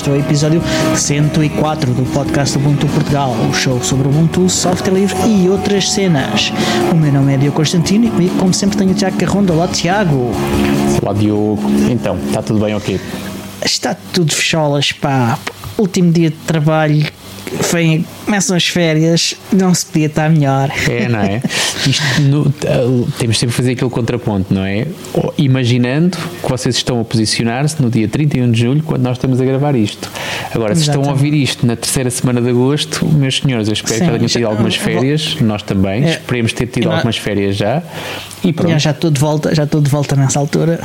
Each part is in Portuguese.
este é o episódio 104 do podcast Ubuntu Portugal, o show sobre Ubuntu, software livre e outras cenas. O meu nome é Diogo Constantino e comigo, como sempre, tenho o Tiago Carronda. Olá, Tiago. Olá, Diogo. Então, está tudo bem ok? Está tudo fecholas, pá. Último dia de trabalho, vem, começam as férias, não se podia estar melhor. É, não é? Isto no, temos sempre que fazer aquele contraponto, não é? Imaginando que vocês estão a posicionar-se no dia 31 de julho, quando nós estamos a gravar isto. Agora, se estão a ouvir isto na terceira semana de agosto, meus senhores, eu espero Sim, que tenham tido algumas férias, nós também, é, esperemos ter tido algumas férias já. E pronto. Já, já estou de volta, já estou de volta nessa altura.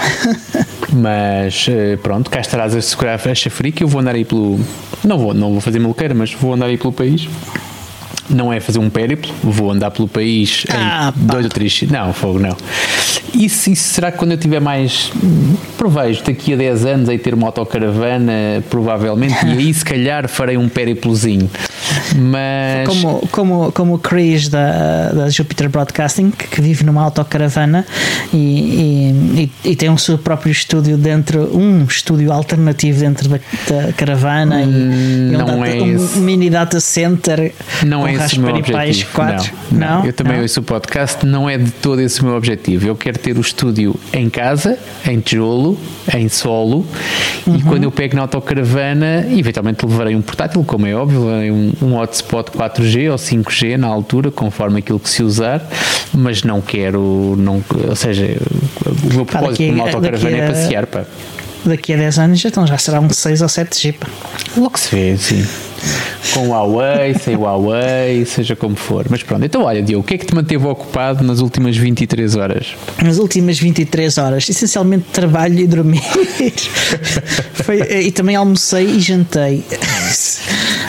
Mas eh, pronto, cá estarás a segurar a chafariz que eu vou andar aí pelo. Não vou, não vou fazer maluqueira, mas vou andar aí pelo país não é fazer um périplo, vou andar pelo país ah, em pá. dois ou três. Não, fogo, não. Isso, isso será que quando eu tiver mais. Provejo, daqui a 10 anos, aí ter uma autocaravana, provavelmente, e aí se calhar farei um périplozinho. Mas. Como, como, como o Chris da, da Jupiter Broadcasting, que vive numa autocaravana e, e, e, tem um seu próprio estúdio dentro, um estúdio alternativo dentro da, da caravana hum, e, não um, é um mini data center. Não é esse o meu objetivo. Não, não, não, eu também não. ouço o podcast, não é de todo esse o meu objetivo. Eu quero ter o estúdio em casa, em tijolo, em solo, uhum. e quando eu pego na autocaravana, eventualmente levarei um portátil, como é óbvio, um, um hotspot 4G ou 5G na altura, conforme aquilo que se usar, mas não quero, não, ou seja, o meu propósito de uma autocaravana é passear. Pá. Daqui a 10 anos então já será um 6 ou 7G. Logo se vê, sim com Huawei, sem Huawei, seja como for. Mas pronto, então olha, Diogo, o que é que te manteve ocupado nas últimas 23 horas? Nas últimas 23 horas, essencialmente trabalho e dormir. Foi, e também almocei e jantei.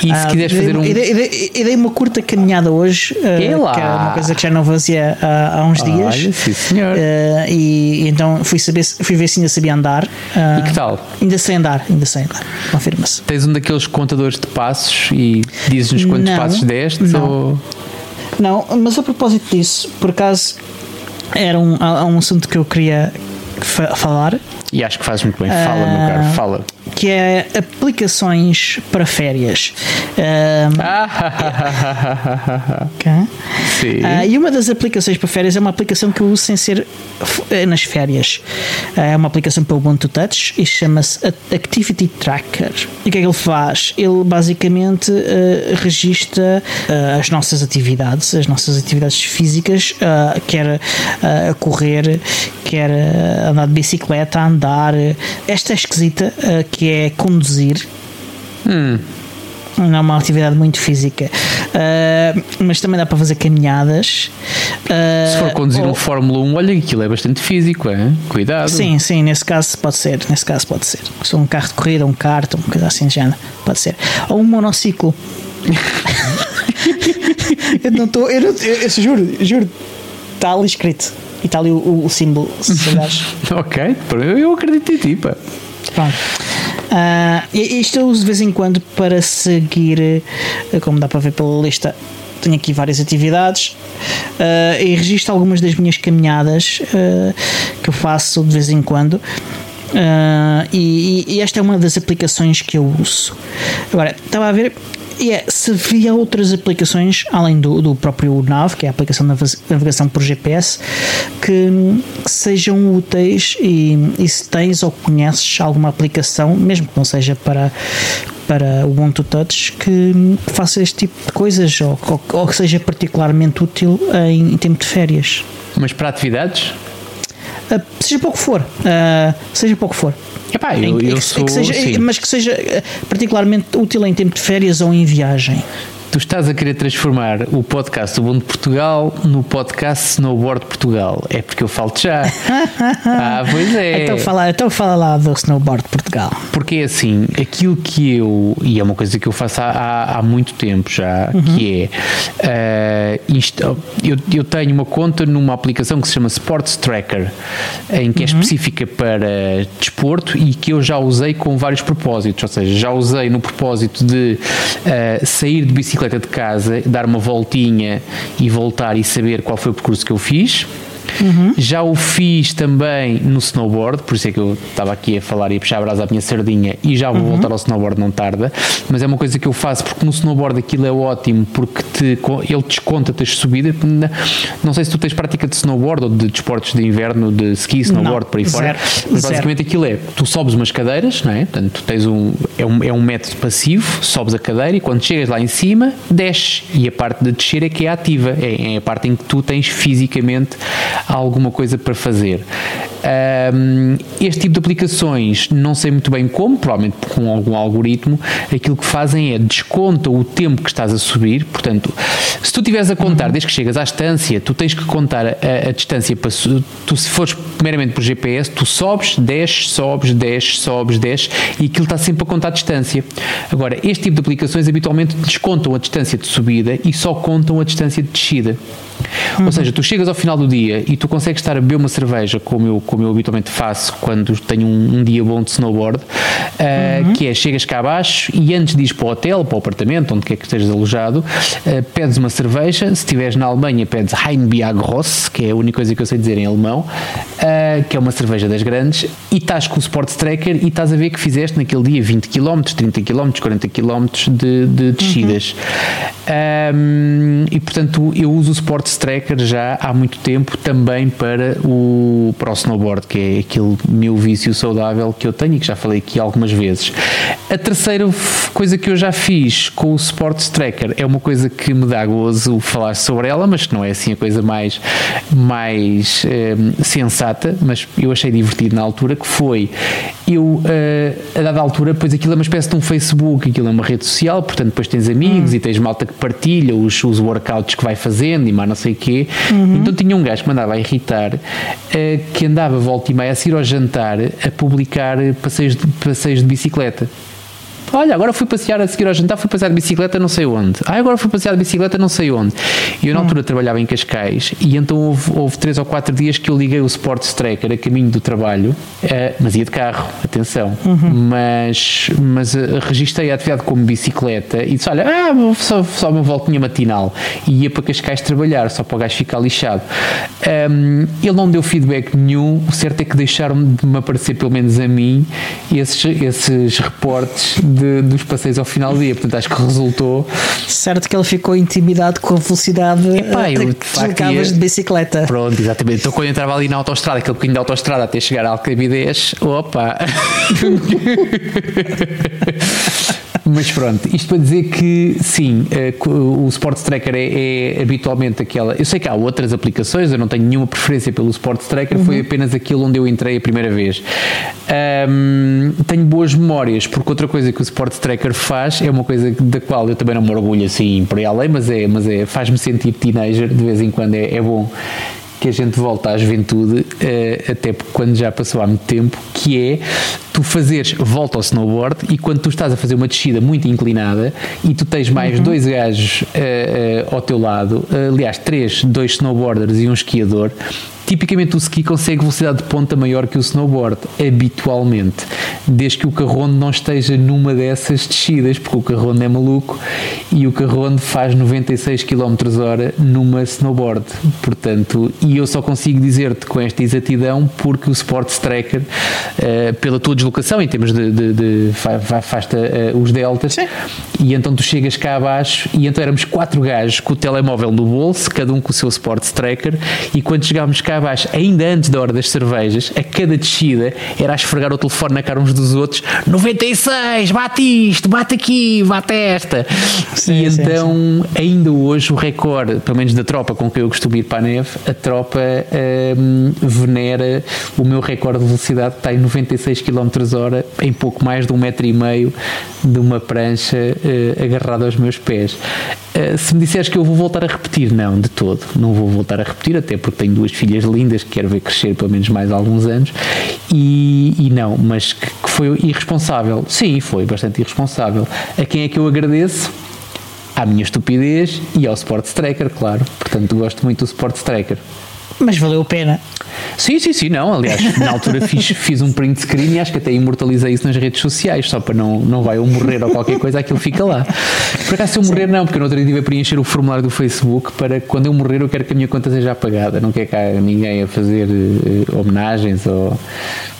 E se ah, quiseres fazer um. E dei, dei, uma curta caminhada hoje, uh, que é uma coisa que já não fazia há, há uns dias. Olha, sim, senhor. Uh, e, então fui, saber, fui ver se ainda sabia andar. Uh, e que tal? Ainda sei andar, ainda sei andar, confirma-se. Tens um daqueles contadores de passos e dizes-nos quantos não, passos deste? Não. Ou... não, mas a propósito disso, por acaso era um, um assunto que eu queria falar. E acho que fazes muito bem. Fala, meu caro, fala que é aplicações para férias. Um, okay. Sim. Uh, e uma das aplicações para férias é uma aplicação que eu uso sem ser eh, nas férias. Uh, é uma aplicação para o Ubuntu Touch e chama-se Activity Tracker. E o que é que ele faz? Ele basicamente uh, registra as nossas atividades, as nossas atividades físicas, quer a correr, quer andar de bicicleta, andar. Esta é esquisita, que é conduzir. Hum. Não é uma atividade muito física, uh, mas também dá para fazer caminhadas. Uh, Se for conduzir ou... um Fórmula 1, olha, aquilo é bastante físico, é? Cuidado. Sim, sim, nesse caso pode ser. Nesse caso pode ser. Se for um carro de corrida, um kart, uma coisa assim de género, pode ser. Ou um monociclo. eu não estou. Eu, eu, eu, juro, juro, está ali escrito. E está ali o, o, o símbolo, se ok, eu acredito em ti, pá. Pronto. Uh, isto eu uso de vez em quando para seguir, eh, como dá para ver pela lista, tenho aqui várias atividades uh, e registro algumas das minhas caminhadas uh, que eu faço de vez em quando. Uh, e, e, esta é uma das aplicações que eu uso. Agora, estava a ver, e é, se havia outras aplicações, além do, do próprio NAV, que é a aplicação de navegação por GPS, que, que sejam úteis e, e, se tens ou conheces alguma aplicação, mesmo que não seja para para o Ubuntu Touch que faça este tipo de coisas ou, ou, ou que seja particularmente útil em, em tempo de férias. Mas para atividades? Uh, seja pouco for, uh, seja pouco for. Epá, eu, eu sou, que seja, mas que seja eh, particularmente útil em tempo de férias ou em viagem. Tu estás a querer transformar o podcast do de Portugal no podcast Snowboard Portugal. É porque eu falo já. ah, pois é. Então fala, então fala lá do Snowboard Portugal. Porque é assim, aquilo que eu, e é uma coisa que eu faço há, há muito tempo já, uhum. que é, uh, isto, eu, eu tenho uma conta numa aplicação que se chama Sports Tracker, em que é uhum. específica para desporto e que eu já usei com vários propósitos, ou seja, já usei no propósito de uh, sair de bicicleta bicicleta de casa, dar uma voltinha e voltar e saber qual foi o percurso que eu fiz. Uhum. Já o fiz também no snowboard, por isso é que eu estava aqui a falar e a puxar a brasa à minha sardinha e já vou uhum. voltar ao snowboard não tarda, mas é uma coisa que eu faço porque no snowboard aquilo é ótimo porque te, ele desconta-te as subidas. Não sei se tu tens prática de snowboard ou de desportos de inverno, de ski, snowboard, não, por aí fora, mas basicamente aquilo é, tu sobes umas cadeiras, não é? Portanto, tu tens um é, um, é um método passivo, sobes a cadeira e quando chegas lá em cima, desces e a parte de descer é que é ativa, é, é a parte em que tu tens fisicamente alguma coisa para fazer. Um, este tipo de aplicações, não sei muito bem como, provavelmente com algum algoritmo, aquilo que fazem é desconta o tempo que estás a subir. Portanto, se tu estiveres a contar, uhum. desde que chegas à estância, tu tens que contar a, a, distância para. Tu, se fores primeiramente por GPS, tu sobes, desces, sobes, desces, sobes, desces e aquilo está sempre a contar a distância. Agora, este tipo de aplicações habitualmente descontam a distância de subida e só contam a distância de descida. Uhum. Ou seja, tu chegas ao final do dia e tu consegues estar a beber uma cerveja, como eu, como eu habitualmente faço quando tenho um, um dia bom de snowboard, uh, uhum. que é chegas cá abaixo e antes de ir para o hotel, para o apartamento, onde quer que estejas alojado, uh, pedes uma cerveja. Se estiveres na Alemanha, pedes Heinbier Gross, que é a única coisa que eu sei dizer em alemão, uh, que é uma cerveja das grandes, e estás com o Sports Tracker e estás a ver que fizeste naquele dia 20 km, 30 km, 40 km de, de descidas. Uhum. Um, e portanto, eu uso o Sports Tracker já há muito tempo também para o, para o snowboard, que é aquele meu vício saudável que eu tenho e que já falei aqui algumas vezes. A terceira coisa que eu já fiz com o Sports Tracker é uma coisa que me dá gozo falar sobre ela, mas que não é assim a coisa mais, mais eh, sensata, mas eu achei divertido na altura, que foi eu, eh, a dada altura, pois aquilo é uma espécie de um Facebook, aquilo é uma rede social, portanto depois tens amigos hum. e tens malta que partilha os, os workouts que vai fazendo e mais não sei o quê. Uhum. Então tinha um gajo que mandava a irritar, uh, que andava volta e meia a sair ao jantar a publicar passeios de, passeios de bicicleta. Olha, agora fui passear a seguir ao jantar, fui passear de bicicleta não sei onde. Ah, agora fui passear de bicicleta não sei onde. E eu na hum. altura trabalhava em Cascais e então houve, houve três ou quatro dias que eu liguei o Sports Tracker a caminho do trabalho, uh, mas ia de carro, atenção. Uhum. Mas, mas uh, registrei a atividade como bicicleta e disse: Olha, ah, só, só uma voltinha matinal. E ia para Cascais trabalhar, só para o gajo ficar lixado. Um, ele não deu feedback nenhum, o certo é que deixaram de me aparecer, pelo menos a mim, esses, esses reportes de, dos passeios ao final do dia. Portanto, acho que resultou. Certo que ele ficou intimidado com a velocidade Epá, eu, que deslocavas de bicicleta. Pronto, exatamente. Então, quando eu entrava ali na autostrada, aquele bocadinho da autostrada até chegar à Alcabidez, opa! Mas pronto, isto para dizer que sim, eh, o Sports Tracker é, é, habitualmente aquela. Eu sei que há outras aplicações, eu não tenho nenhuma preferência pelo Sports Tracker, uhum. foi apenas aquilo onde eu entrei a primeira vez. Um, tenho boas memórias, porque outra coisa que o Sports Tracker faz é uma coisa da qual eu também não me orgulho assim por aí além, mas é, mas é faz-me sentir teenager de vez em quando, é, é bom que a gente volta à juventude, uh, até quando já passou há muito tempo, que é tu fazeres volta ao snowboard e quando tu estás a fazer uma descida muito inclinada e tu tens mais uhum. dois gajos uh, uh, ao teu lado, aliás, três, dois snowboarders e um esquiador, Tipicamente o ski consegue velocidade de ponta maior que o snowboard, habitualmente, desde que o carrondo não esteja numa dessas descidas, porque o carrondo é maluco e o carrondo faz 96 km hora numa snowboard. Portanto, e eu só consigo dizer-te com esta exatidão porque o Sports Tracker, uh, pela tua deslocação em termos de, de, de afasta uh, os deltas, Sim. e então tu chegas cá abaixo e então éramos quatro gajos com o telemóvel no bolso, cada um com o seu Sports Tracker, e quando chegámos cá abaixo, ainda antes da hora das cervejas, a cada descida era a esfregar o telefone na cara uns dos outros: 96, bate isto, bate aqui, bate esta. Sim, e sim, então, ainda hoje, o recorde, pelo menos da tropa com que eu costumo ir para a neve, a tropa um, venera o meu recorde de velocidade que está em 96 km hora, em pouco mais de um metro e meio de uma prancha uh, agarrada aos meus pés. Uh, se me disseres que eu vou voltar a repetir, não, de todo, não vou voltar a repetir, até porque tenho duas filhas lindas que quero ver crescer pelo menos mais alguns anos e, e não, mas que, que foi irresponsável. Sim, foi bastante irresponsável. A quem é que eu agradeço? à minha estupidez e ao Sports Tracker, claro. Portanto, gosto muito do Sports Tracker. Mas valeu a pena. Sim, sim, sim, não. Aliás, na altura fiz, fiz um print screen e acho que até imortalizei isso nas redes sociais, só para não, não vai eu morrer ou qualquer coisa, aquilo fica lá. Por acaso, se eu morrer, não, porque no outro dia tive a preencher o formulário do Facebook para quando eu morrer, eu quero que a minha conta seja apagada. Não quero cá ninguém a fazer uh, homenagens ou.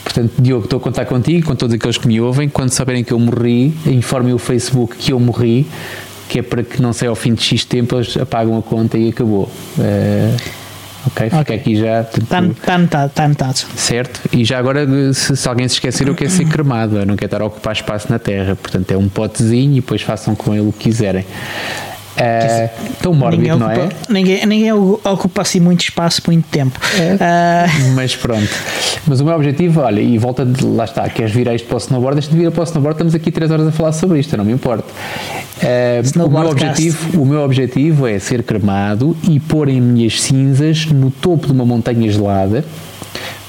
Portanto, Diogo, estou a contar contigo, com todos aqueles que me ouvem. Quando saberem que eu morri, informem o Facebook que eu morri, que é para que não sei ao fim de X tempo eles apagam a conta e acabou. Uh, Ok, fica okay. aqui já. Está tá anotado, está anotado. Certo, e já agora, se, se, alguém se esquecer, eu quero ser cremado, eu não quero estar a ocupar espaço na terra. Portanto, é um potezinho e depois façam com ele o que quiserem. É, tão mórbido, ninguém não é? Ninguém, ninguém ocupa assim muito espaço, muito tempo. É. Uh... Mas pronto. Mas o meu objetivo, olha, e volta de lá está, queres vir a isto para o snowboard, deixa de vir para o snowboard, estamos aqui 3 horas a falar sobre isto, não me importa. Uh, o, meu objetivo, o meu objetivo é ser cremado e pôr em minhas cinzas no topo de uma montanha gelada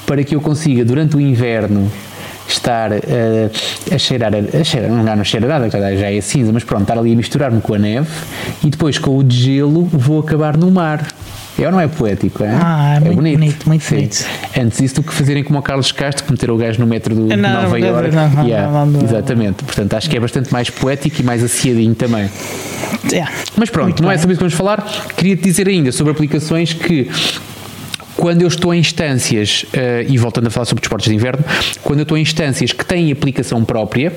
para que eu consiga, durante o inverno, estar uh, a cheirar, a cheirar, não, não cheira nada, já é cinza, mas pronto, estar ali a misturar-me com a neve e depois com o gelo vou acabar no mar. É ou não é poético? É, ah, é, é muito bonito, muito Sim. bonito. Antes isso do que fazerem como o Carlos Castro, que meter o gajo no metro do, não, de Nova Iorque. Não, yeah, não, não, exatamente. Portanto, acho que é bastante mais poético e mais aciadinho também. Yeah. Mas pronto, muito não é bem. é sobre isso que vamos falar. Queria-te dizer ainda sobre aplicações que quando eu estou em instâncias, uh, e voltando a falar sobre desportos de inverno, quando eu estou em instâncias que têm aplicação própria,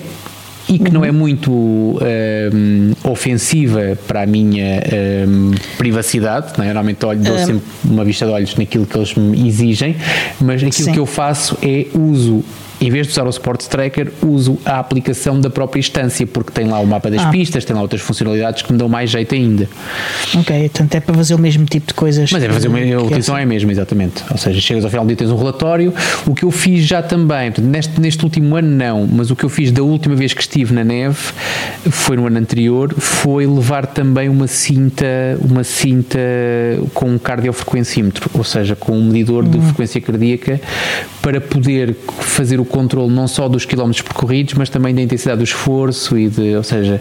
e que uhum. não é muito um, ehm, ofensiva para a minha um, ehm, privacidade, é? normalmente olho, dou um. sempre uma vista de olhos naquilo que eles me exigem, mas aquilo Sim. que eu faço é uso em vez de usar o Sports Tracker, uso a aplicação da própria instância, porque tem lá o mapa das ah. pistas, tem lá outras funcionalidades que me dão mais jeito ainda. Ok, portanto é para fazer o mesmo tipo de coisas. Mas é para fazer uma, a utilização é a mesma, exatamente. Ou seja, chegas ao final do dia tens um relatório. O que eu fiz já também, portanto, neste, neste último ano não, mas o que eu fiz da última vez que estive na neve, foi no ano anterior, foi levar também uma cinta, uma cinta com um cardiofrequencímetro, ou seja, com um medidor de hum. frequência cardíaca, para poder fazer o controle não só dos quilómetros percorridos, mas também da intensidade do esforço e de, ou seja,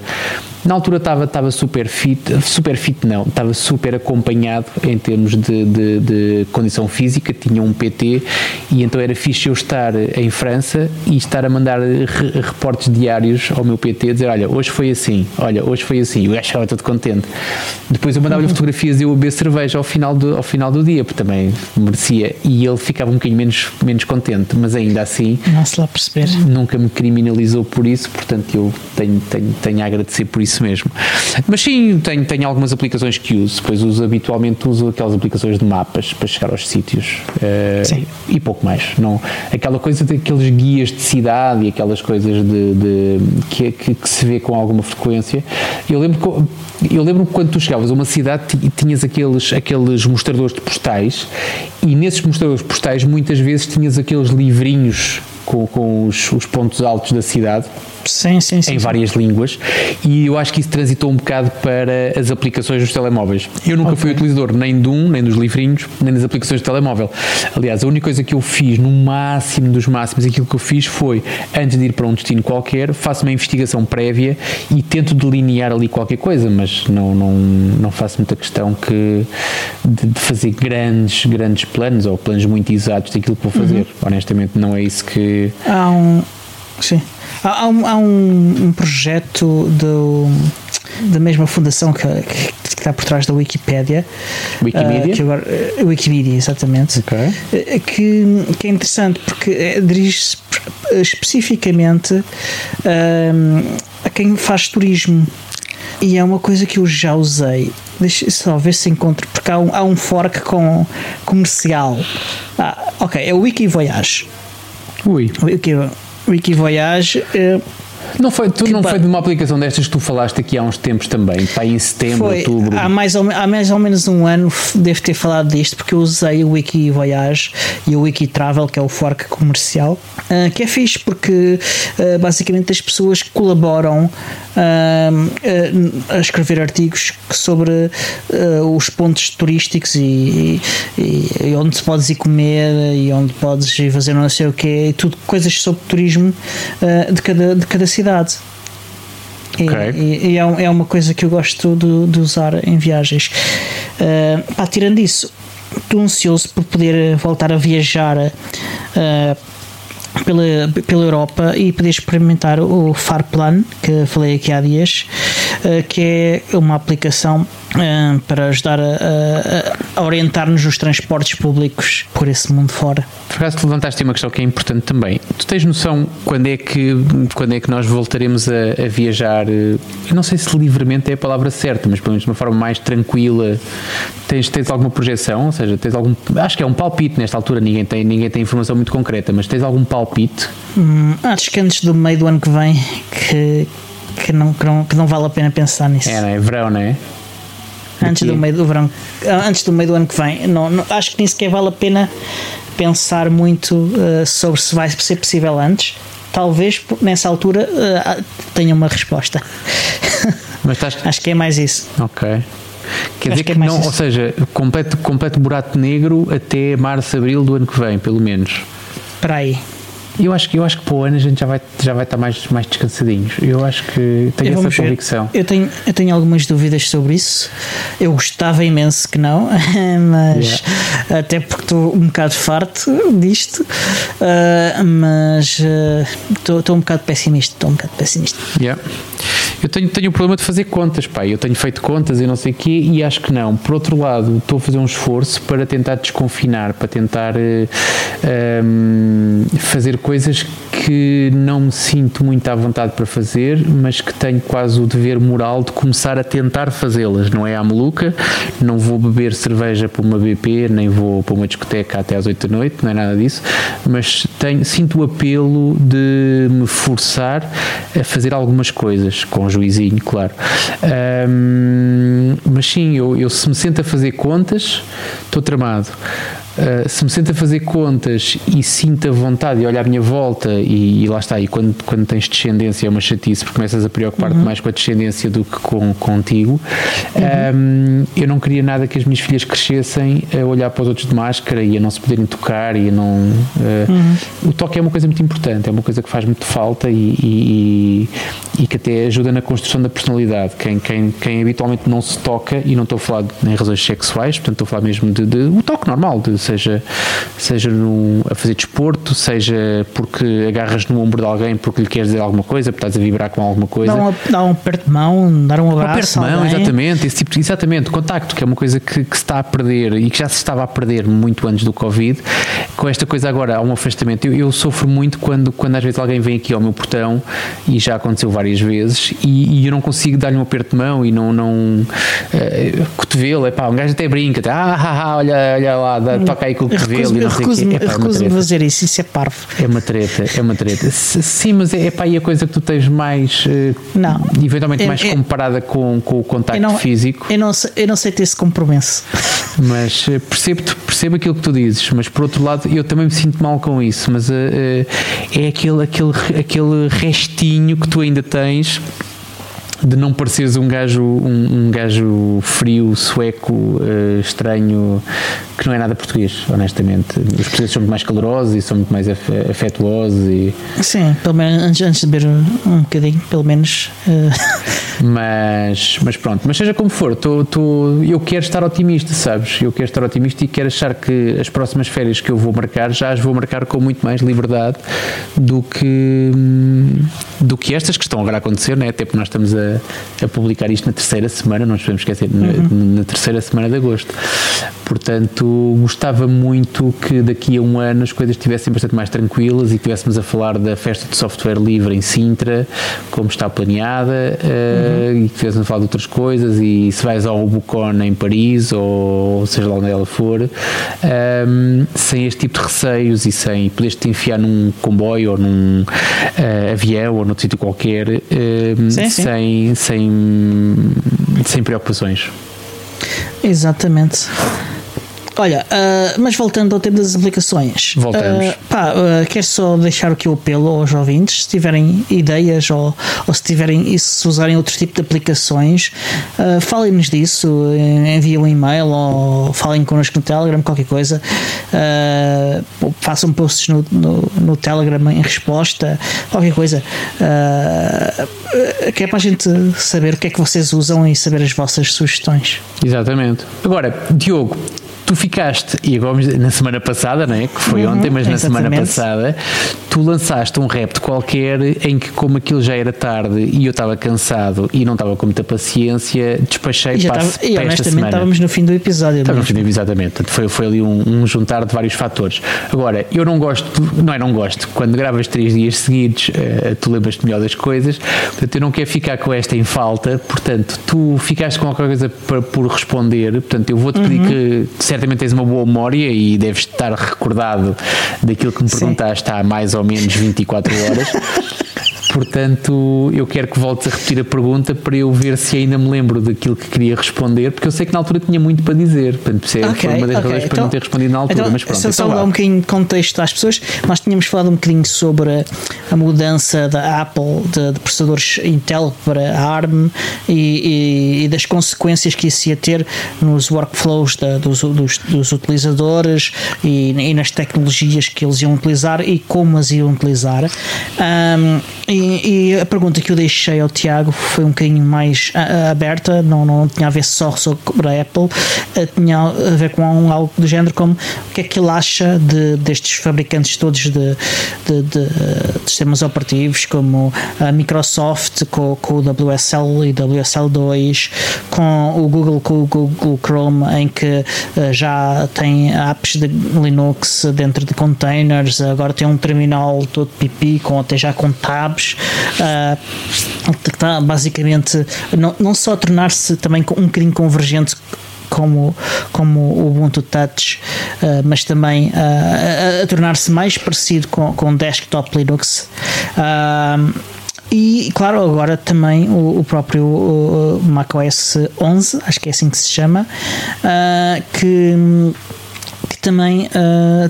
na altura estava, estava super fit, super fit não, estava super acompanhado em termos de, de, de, condição física, tinha um PT e então era fixe eu estar em França e estar a mandar re, reportes diários ao meu PT, dizer, olha, hoje foi assim, olha, hoje foi assim, o gajo estava todo contente. Depois eu mandava-lhe uhum. fotografias de eu a beber cerveja ao final, do, ao final do dia, porque também merecia, e ele ficava um bocadinho menos, menos contente, mas ainda assim Não se lá perceber. nunca me criminalizou por isso, portanto eu tenho, tenho, tenho a agradecer por isso mesmo. Mas sim, tenho, tenho algumas aplicações que uso, depois uso habitualmente uso aquelas aplicações de mapas para chegar aos sítios uh, e pouco mais. Não, aquela coisa daqueles guias de cidade e aquelas coisas de, de que, que, que, se vê com alguma frequência. Eu lembro eu lembro que quando tu chegavas a uma cidade tinhas aqueles, aqueles mostradores de postais e nesses mostradores postais muitas vezes tinhas aqueles livrinhos com, com os, os pontos altos da cidade sim, sim, sim, em várias línguas e eu acho que isso transitou um bocado para as aplicações dos telemóveis. Eu nunca okay. fui utilizador nem de um, nem dos livrinhos, nem das aplicações de telemóvel. Aliás, a única coisa que eu fiz, no máximo dos máximos, aquilo que eu fiz foi, antes de ir para um destino qualquer, faço uma investigação prévia e tento delinear ali qualquer coisa, mas não, não, não faço muita questão que de, de fazer grandes, grandes planos ou planos muito exatos daquilo que vou fazer. Uhum. Honestamente, não é isso que. Há um. Sim. Há, há, um, há um, um, projeto do, da mesma fundação que, que, que, está por trás da Wikipédia. Wikimedia? Uh, que agora, uh, Wikimedia, exatamente. Okay. Uh, que, que é interessante porque dirige-se especificamente a quem faz turismo. E é uma coisa que eu já usei. Deixa só ver se encontro, porque há um, há um fork com comercial. Ah, ok, é o Wiki Voyage. Ui. Wiki, Wikivoyage. Uh, não foi, tu não foi de uma aplicação destas que tu falaste aqui há uns tempos também, para em setembro, foi, outubro? Há mais, ou, há mais ou menos um ano devo ter falado disto, porque eu usei o Wiki Voyage e o Wiki Travel, que é o fork comercial, uh, que é fixe porque uh, basicamente as pessoas colaboram uh, a escrever artigos sobre os pontos turísticos e, e, e, onde se podes ir comer e onde podes ir fazer não sei o quê, e tudo coisas sobre turismo de, cada, de cada cidade. Okay. E, e, é, é, uma coisa que eu gosto de, de usar em viagens. Uh, pá, tirando isso, estou ansioso por poder voltar a viajar uh, pela, pela Europa e poder experimentar o Farplan, que falei aqui há dias, uh, que é uma aplicação uh, para ajudar a, a, a orientar-nos nos transportes públicos por esse mundo fora. Por acaso levantaste uma questão que é importante também. Tu tens noção quando é que, quando é que nós voltaremos a, a viajar? Eu não sei se livremente é a palavra certa, mas pelo menos de uma forma mais tranquila. Tens, tens alguma projeção? Ou seja, tens algum. Acho que é um palpite nesta altura, ninguém tem, ninguém tem informação muito concreta, mas tens algum palpite? Hum, acho que antes do meio do ano que vem que, que, não, que, não, que não vale a pena pensar nisso. É, não é? Verão, não é? Antes do meio do verão, antes do meio do ano que vem. Não, não acho que nem sequer vale a pena pensar muito uh, sobre se vai ser possível antes. Talvez nessa altura uh, tenha uma resposta. Mas estás... acho que é mais isso. Ok. Quer acho dizer que, que é não, isso. ou seja, completo, completo buraco negro até março, abril do ano que vem, pelo menos. Para aí. Eu acho que eu acho que para o ano a gente já vai já vai estar mais mais descansadinhos. Eu acho que tenho essa convicção. Eu tenho eu tenho algumas dúvidas sobre isso. Eu gostava imenso que não, mas yeah. até porque estou um bocado farto disto. Uh, mas estou uh, um bocado pessimista, estou um bocado pessimista. Yeah. Eu tenho, tenho o problema de fazer contas, pá. Eu tenho feito contas e não sei o quê e acho que não. Por outro lado, estou a fazer um esforço para tentar desconfinar, para tentar uh, um, fazer coisas que não me sinto muito à vontade para fazer, mas que tenho quase o dever moral de começar a tentar fazê-las. Não é à maluca, não vou beber cerveja para uma BP, nem vou para uma discoteca até às 8 da noite, não é nada disso, mas tenho, sinto o apelo de me forçar a fazer algumas coisas com juizinho, claro. Um, mas sim, eu, eu se me sento a fazer contas, estou tramado. Uh, se me sento a fazer contas e sinto a vontade de olhar à minha volta e, e, lá está, e quando, quando tens descendência é uma chatice porque começas a preocupar-te uhum. mais com a descendência do que com, contigo uhum. um, eu não queria nada que as minhas filhas crescessem a olhar para os outros de máscara e a não se poderem tocar e a não uh, uhum. o toque é uma coisa muito importante é uma coisa que faz muito falta e, e, e, que até ajuda na construção da personalidade quem, quem, quem habitualmente não se toca e não estou a falar em razões sexuais portanto estou a falar mesmo de, de o toque normal de seja, seja no, a fazer desporto, seja porque agarras no ombro de alguém porque lhe queres dizer alguma coisa, porque estás a vibrar com alguma coisa. Dá um, dá um aperto de mão, dar um abraço. Um aperto de mão, exatamente, esse tipo, exatamente, contacto, que é uma coisa que, que, se está a perder e que já se estava a perder muito antes do Covid. Com esta coisa agora, há um afastamento. Eu, eu sofro muito quando, quando às vezes alguém vem aqui ao meu portão e já aconteceu várias vezes e, e eu não consigo dar-lhe um aperto de mão e não. não uh, cotovelo, é pá, um gajo até brinca, até, ah, ah, ah, olha, olha lá, dá, toca aí com o cotovelo e não sei o quê. É recuso-me a fazer isso, isso é parvo. É uma treta, é uma treta. Sim, mas é, é pá, e a coisa que tu tens mais. Eh, não. Eventualmente mais é, comparada com, com o contacto não, físico. Eu não, eu não sei ter esse compromisso. Mas eh, percebo, percebo aquilo que tu dizes, mas por outro lado eu também me sinto mal com isso. Mas uh, é aquele, aquele, aquele restinho que tu ainda tens de não pareceres um gajo, um, um gajo frio, sueco, uh, estranho, que não é nada português, honestamente. Os portugueses são muito mais calorosos e são muito mais afetuosos. E... Sim, pelo menos antes, antes de beber um bocadinho, pelo menos. Uh... Mas, mas pronto, mas seja como for, tô, tô, eu quero estar otimista, sabes? Eu quero estar otimista e quero achar que as próximas férias que eu vou marcar já as vou marcar com muito mais liberdade do que, do que estas que estão agora a acontecer, né? até porque nós estamos a, a publicar isto na terceira semana, não nos podemos esquecer, uhum. na, na terceira semana de agosto. Portanto, gostava muito que daqui a um ano as coisas estivessem bastante mais tranquilas e estivéssemos a falar da festa de software livre em Sintra, como está planeada. Uhum uhum. e que fez-me falar de outras coisas e se vais ao Bucon em Paris ou seja lá onde ela for um, sem este tipo de receios e sem poderes te enfiar num comboio ou num uh, avião ou noutro sítio qualquer um, sim, sim. Sem, sem, sem preocupações Exatamente. Olha, uh, mas voltando ao tema das aplicações. Voltamos. Uh, pá, uh, quero só deixar aqui o apelo aos ouvintes, se tiverem ideias ou, ou se tiverem se usarem outro tipo de aplicações, uh, falem-nos disso, enviem um e-mail ou falem connosco no Telegram, qualquer coisa. Façam posts no, no, no, Telegram em resposta, qualquer coisa. que é para a gente saber o que é que vocês usam e saber as vossas sugestões. Exatamente. Agora, Diogo, tu ficaste, e agora na semana passada, né, que foi uhum, ontem, mas na semana passada, tu lançaste um repto qualquer em que, como aquilo já era tarde e eu estava cansado e não estava com muita paciência, despachei e para, estava, e para esta semana. estávamos no fim do episódio. Estávamos no fim do exatamente. Foi, foi ali um, um, juntar de vários fatores. Agora, eu não gosto, não é não gosto, quando gravas três dias seguidos, uh, tu lembras-te melhor das coisas, portanto eu não quero ficar com esta em falta, portanto tu ficaste com qualquer coisa para, por responder, portanto eu vou-te pedir uhum. que certamente tens uma boa memória e deves estar recordado daquilo que me perguntaste há mais ou menos 24 horas. Portanto, eu quero que voltes a repetir a pergunta para eu ver se ainda me lembro daquilo que queria responder, porque eu sei que na altura tinha muito para dizer. Portanto, é okay, foi uma das okay. razões para então, não ter respondido na altura. Então, mas pronto, só, então dar um bocadinho de contexto às pessoas. Nós tínhamos falado um bocadinho sobre a mudança da Apple de, de processadores Intel para ARM e, e, e, das consequências que isso ia ter nos workflows da, dos, dos, dos, utilizadores e, e, nas tecnologias que eles iam utilizar e como as iam utilizar. Um, e, e, a pergunta que eu deixei ao Tiago foi um bocadinho mais aberta, não, não tinha a ver só sobre a Apple, eh, tinha a ver com algo do género como o que é que ele acha de, destes fabricantes todos de, de, de, de sistemas operativos, como a Microsoft com, com o WSL e WSL2, com o Google com o Google Chrome, em que já tem apps de Linux dentro de containers, agora tem um terminal todo pipi, com, até já com tabs que está basicamente não, não só tornar-se também um bocadinho convergente como, como o Ubuntu Touch, uh, mas também uh, a, a tornar-se mais parecido com, com desktop Linux. Uh, e claro, agora também o, o próprio o macOS 11, acho que é assim que se chama, que também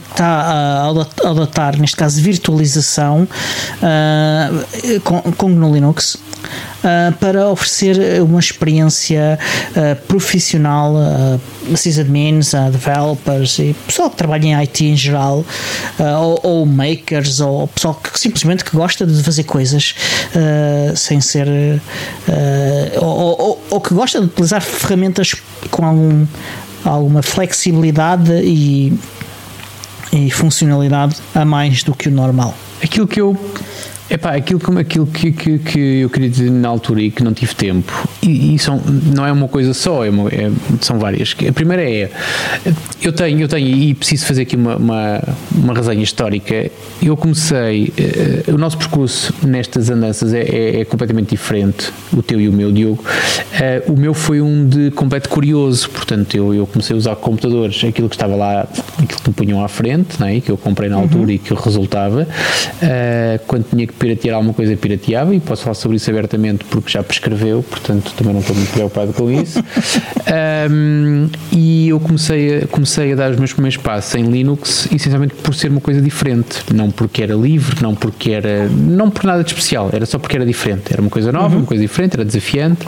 está uh, a adotar, neste caso, virtualização uh, com, com GNU Linux. Uh, para oferecer uma experiência uh, profissional a sysadmins, a developers e pessoal que trabalha em IT em geral, uh, ou, ou, makers, ou pessoal que simplesmente que gosta de fazer coisas sem ser. Ou, ou, ou, que gosta de utilizar ferramentas com algum alguma flexibilidade e, e funcionalidade a mais do que o normal. Aquilo que eu Epá, aquilo, como aquilo que, que, que, eu queria dizer na altura e que não tive tempo, e, e são, não é uma coisa só, é, uma, é são várias. A primeira é, eu tenho, eu tenho e preciso fazer aqui uma, uma, uma resenha histórica. Eu comecei, uh, o nosso percurso nestas andanças é, é, é, completamente diferente, o teu e o meu, Diogo. Uh, o meu foi um de completo curioso, portanto, eu, eu comecei a usar computadores, aquilo que estava lá, aquilo que me punham à frente, né, que eu comprei na altura uhum. e que resultava, uh, quando tinha que piratear alguma coisa pirateava e posso falar sobre isso abertamente porque já prescreveu, portanto também não estou muito preocupado com isso. um, e eu comecei a, comecei a dar os meus primeiros passos em Linux essencialmente por ser uma coisa diferente, não porque era livre, não porque era, não por nada de especial, era só porque era diferente, era uma coisa nova, uhum. uma coisa diferente, era desafiante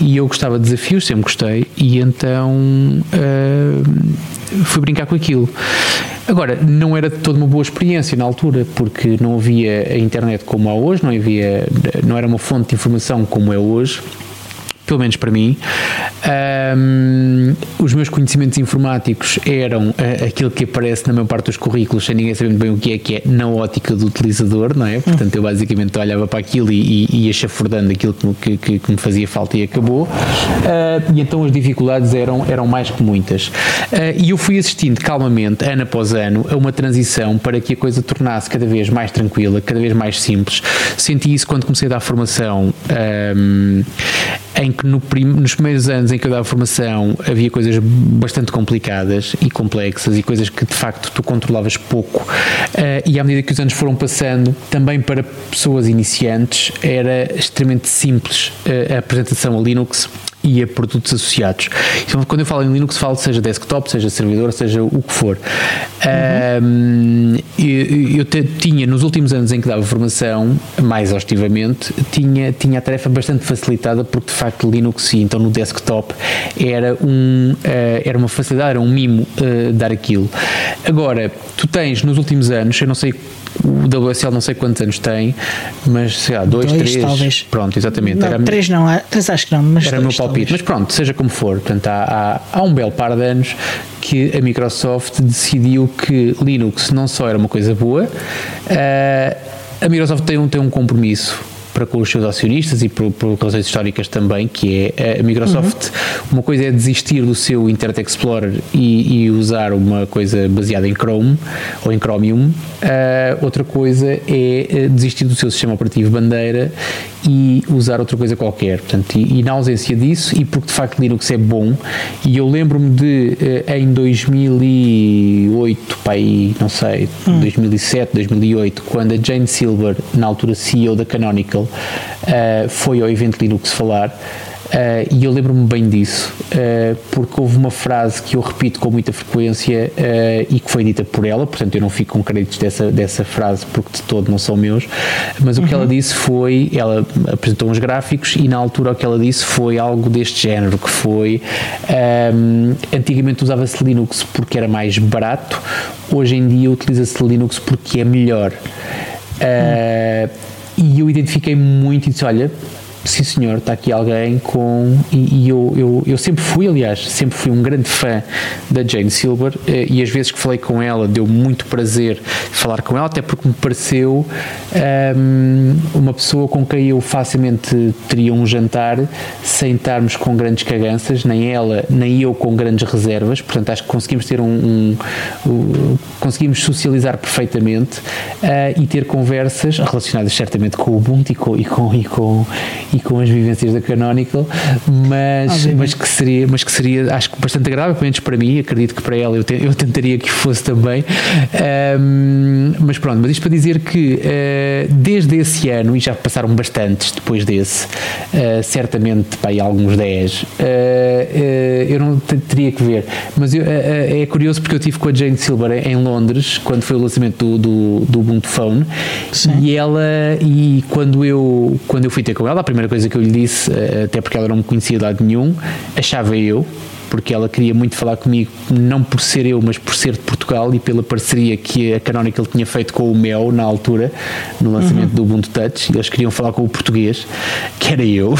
e eu gostava de desafios, sempre gostei e então uh, fui brincar com aquilo. Agora, não era toda uma boa experiência na altura, porque não havia a internet como há hoje, não havia, não era uma fonte de informação como é hoje pelo menos para mim. Um, os meus conhecimentos informáticos eram uh, aquilo que aparece na maior parte dos currículos, sem ninguém sabendo bem o que é, que é na ótica do utilizador, não é? Portanto, eu basicamente olhava para aquilo e, e ia chafurdando aquilo que, que, que, me fazia falta e acabou. Uh, e então as dificuldades eram, eram mais que muitas. Uh, e eu fui assistindo calmamente, ano após ano, a uma transição para que a coisa tornasse cada vez mais tranquila, cada vez mais simples. Senti isso quando comecei a dar formação um, em que no prim, nos primeiros anos em que eu dava formação havia coisas bastante complicadas e complexas e coisas que de facto tu controlavas pouco. Uh, e à medida que os anos foram passando, também para pessoas iniciantes era extremamente simples uh, a apresentação a Linux e a produtos associados. Então, quando eu falo em Linux, falo seja desktop, seja servidor, seja o que for. Uhum. Um, eu, eu te, tinha, nos últimos anos em que dava formação, mais exaustivamente, tinha, tinha a tarefa bastante facilitada, porque de facto Linux, e então no desktop, era, um, uh, era uma facilidade, era um mimo uh, dar aquilo. Agora, tu tens nos últimos anos, eu não sei o WSL não sei quantos anos tem, mas sei lá, dois, dois três. Talvez. Pronto, exatamente. Não, era, três não, três acho que não, mas era dois, o meu palpite palpite. Mas pronto, seja como for, portanto, há, há, há um belo par de anos que a Microsoft decidiu que Linux não só era uma coisa boa, uh, a Microsoft tem um, tem um compromisso para com os seus acionistas e por, por razões históricas também, que é a Microsoft, uhum. uma coisa é desistir do seu Internet Explorer e, e, usar uma coisa baseada em Chrome ou em Chromium, uh, outra coisa é eh, desistir do seu sistema operativo bandeira e usar outra coisa qualquer. Portanto, e, e, na ausência disso, e porque de facto Linux é bom, e eu lembro-me de eh, em 2008, pai, não sei, hum. 2007, 2008, quando a Jane Silver, na altura CEO da Canonical, uh, foi ao evento Linux falar. Uh, e eu lembro-me bem disso, uh, porque houve uma frase que eu repito com muita frequência uh, e que foi dita por ela, portanto eu não fico com créditos dessa, dessa frase porque de todo não são meus, mas o que ela uhum. disse foi, ela apresentou uns gráficos e na altura o que ela disse foi algo deste género, que foi um, antigamente usava-se Linux porque era mais barato, hoje em dia utiliza-se Linux porque é melhor. Hum. E eu identifiquei muito e disse: olha, sim senhor, está aqui alguém com. E, e eu, eu, eu, sempre fui, aliás, sempre fui um grande fã da Jane Silver eh, e as vezes que falei com ela deu muito prazer falar com ela, até porque me pareceu um, ehm, uma pessoa com quem eu facilmente teria um jantar sem estarmos com grandes caganças, nem ela, nem eu com grandes reservas, portanto acho que conseguimos ter um. um, um conseguimos socializar perfeitamente uh, e ter conversas relacionadas certamente com o Ubuntu e com, e com, e com, e com as vivências da Canonical, mas, mas, que seria, mas que seria, acho que bastante agradável, pelo menos para mim, acredito que para ela eu, te, eu tentaria que fosse também. Um, mas pronto, mas isto para dizer que uh, desde esse ano, e já passaram bastantes depois desse, uh, certamente pá, alguns 10, uh, eu não teria que ver, mas eu, é curioso porque eu tive com a Jane Silver em Londres, quando foi o lançamento do, do, do Ubuntu Phone, Sim. e ela, e quando eu, quando eu fui ter com ela, a primeira primeira coisa que eu lhe disse, eh, até porque ela não me conhecia de lado nenhum, achava eu, porque ela queria muito falar comigo, não por ser eu, mas por ser de Portugal e pela parceria que a Canonical tinha feito com o Mel na altura, no lançamento uhum. do Ubuntu Touch, e eles queriam falar com o português, que era eu.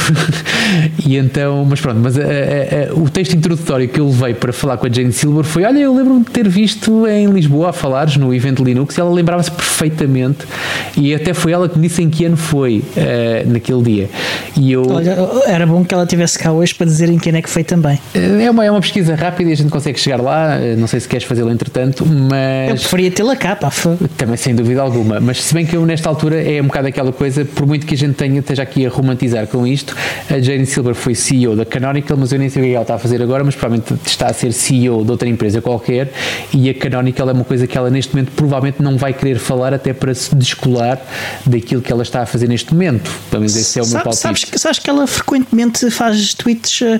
e então, mas pronto, mas a, a, a, o texto introdutório que eu levei para falar com a Jane Silver foi: Olha, eu lembro-me de ter visto em Lisboa a falares no evento Linux, e ela lembrava-se perfeitamente, e até foi ela que me disse em que ano foi uh, naquele dia. E eu, Olha, era bom que ela tivesse cá hoje para dizer em que ano é que foi também. É uma, é uma pesquisa rápida e a gente consegue chegar lá. Não sei se queres fazê-la entretanto, mas. Eu preferia tê-la cá, pá. Também, sem dúvida alguma. Mas se bem que eu, nesta altura, é um bocado aquela coisa, por muito que a gente tenha, esteja aqui a romantizar com isto, a Jane Silver foi CEO da Canonical, mas eu nem sei o que é ela está a fazer agora, mas provavelmente está a ser CEO de outra empresa qualquer e a Canonical é uma coisa que ela neste momento provavelmente não vai querer falar até para se descolar daquilo que ela está a fazer neste momento. Pelo menos esse é o meu palpite. Sabes, sabes que ela frequentemente faz tweets uh,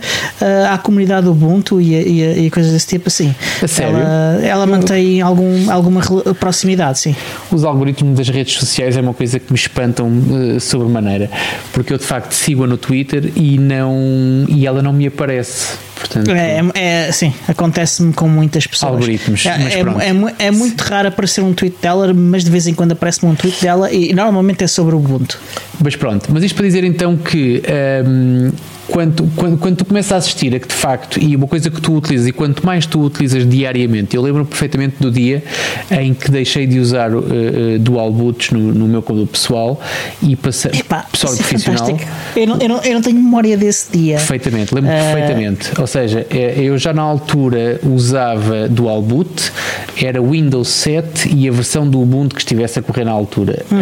à comunidade do Ubuntu e, e, e, coisas desse tipo assim. Ela, ela mantém algum, alguma proximidade, sim. Os algoritmos das redes sociais é uma coisa que me espantam uh, sobremaneira, porque eu de facto sigo-a no Twitter e, não, e ela não me aparece. Portanto, é, é, sim, acontece-me com muitas pessoas. Algoritmos. É, é, é, muito raro aparecer um tweet dela, mas de vez em quando aparece-me um tweet dela e normalmente é sobre o Ubuntu. Mas pronto, mas isto para dizer então que um, quando, quando, quando tu começas a assistir a que de facto, e uma coisa que tu utilizas, e quanto mais tu utilizas diariamente, eu lembro perfeitamente do dia em que deixei de usar uh, uh, dual boots no, no meu computador pessoal e passei Epá, pessoal é profissional. É eu não, eu, não, eu não tenho memória desse dia. Perfeitamente, lembro uh... perfeitamente. Ou seja, é, eu já na altura usava dual boot, era Windows 7 e a versão do Ubuntu que estivesse a correr na altura. Uhum.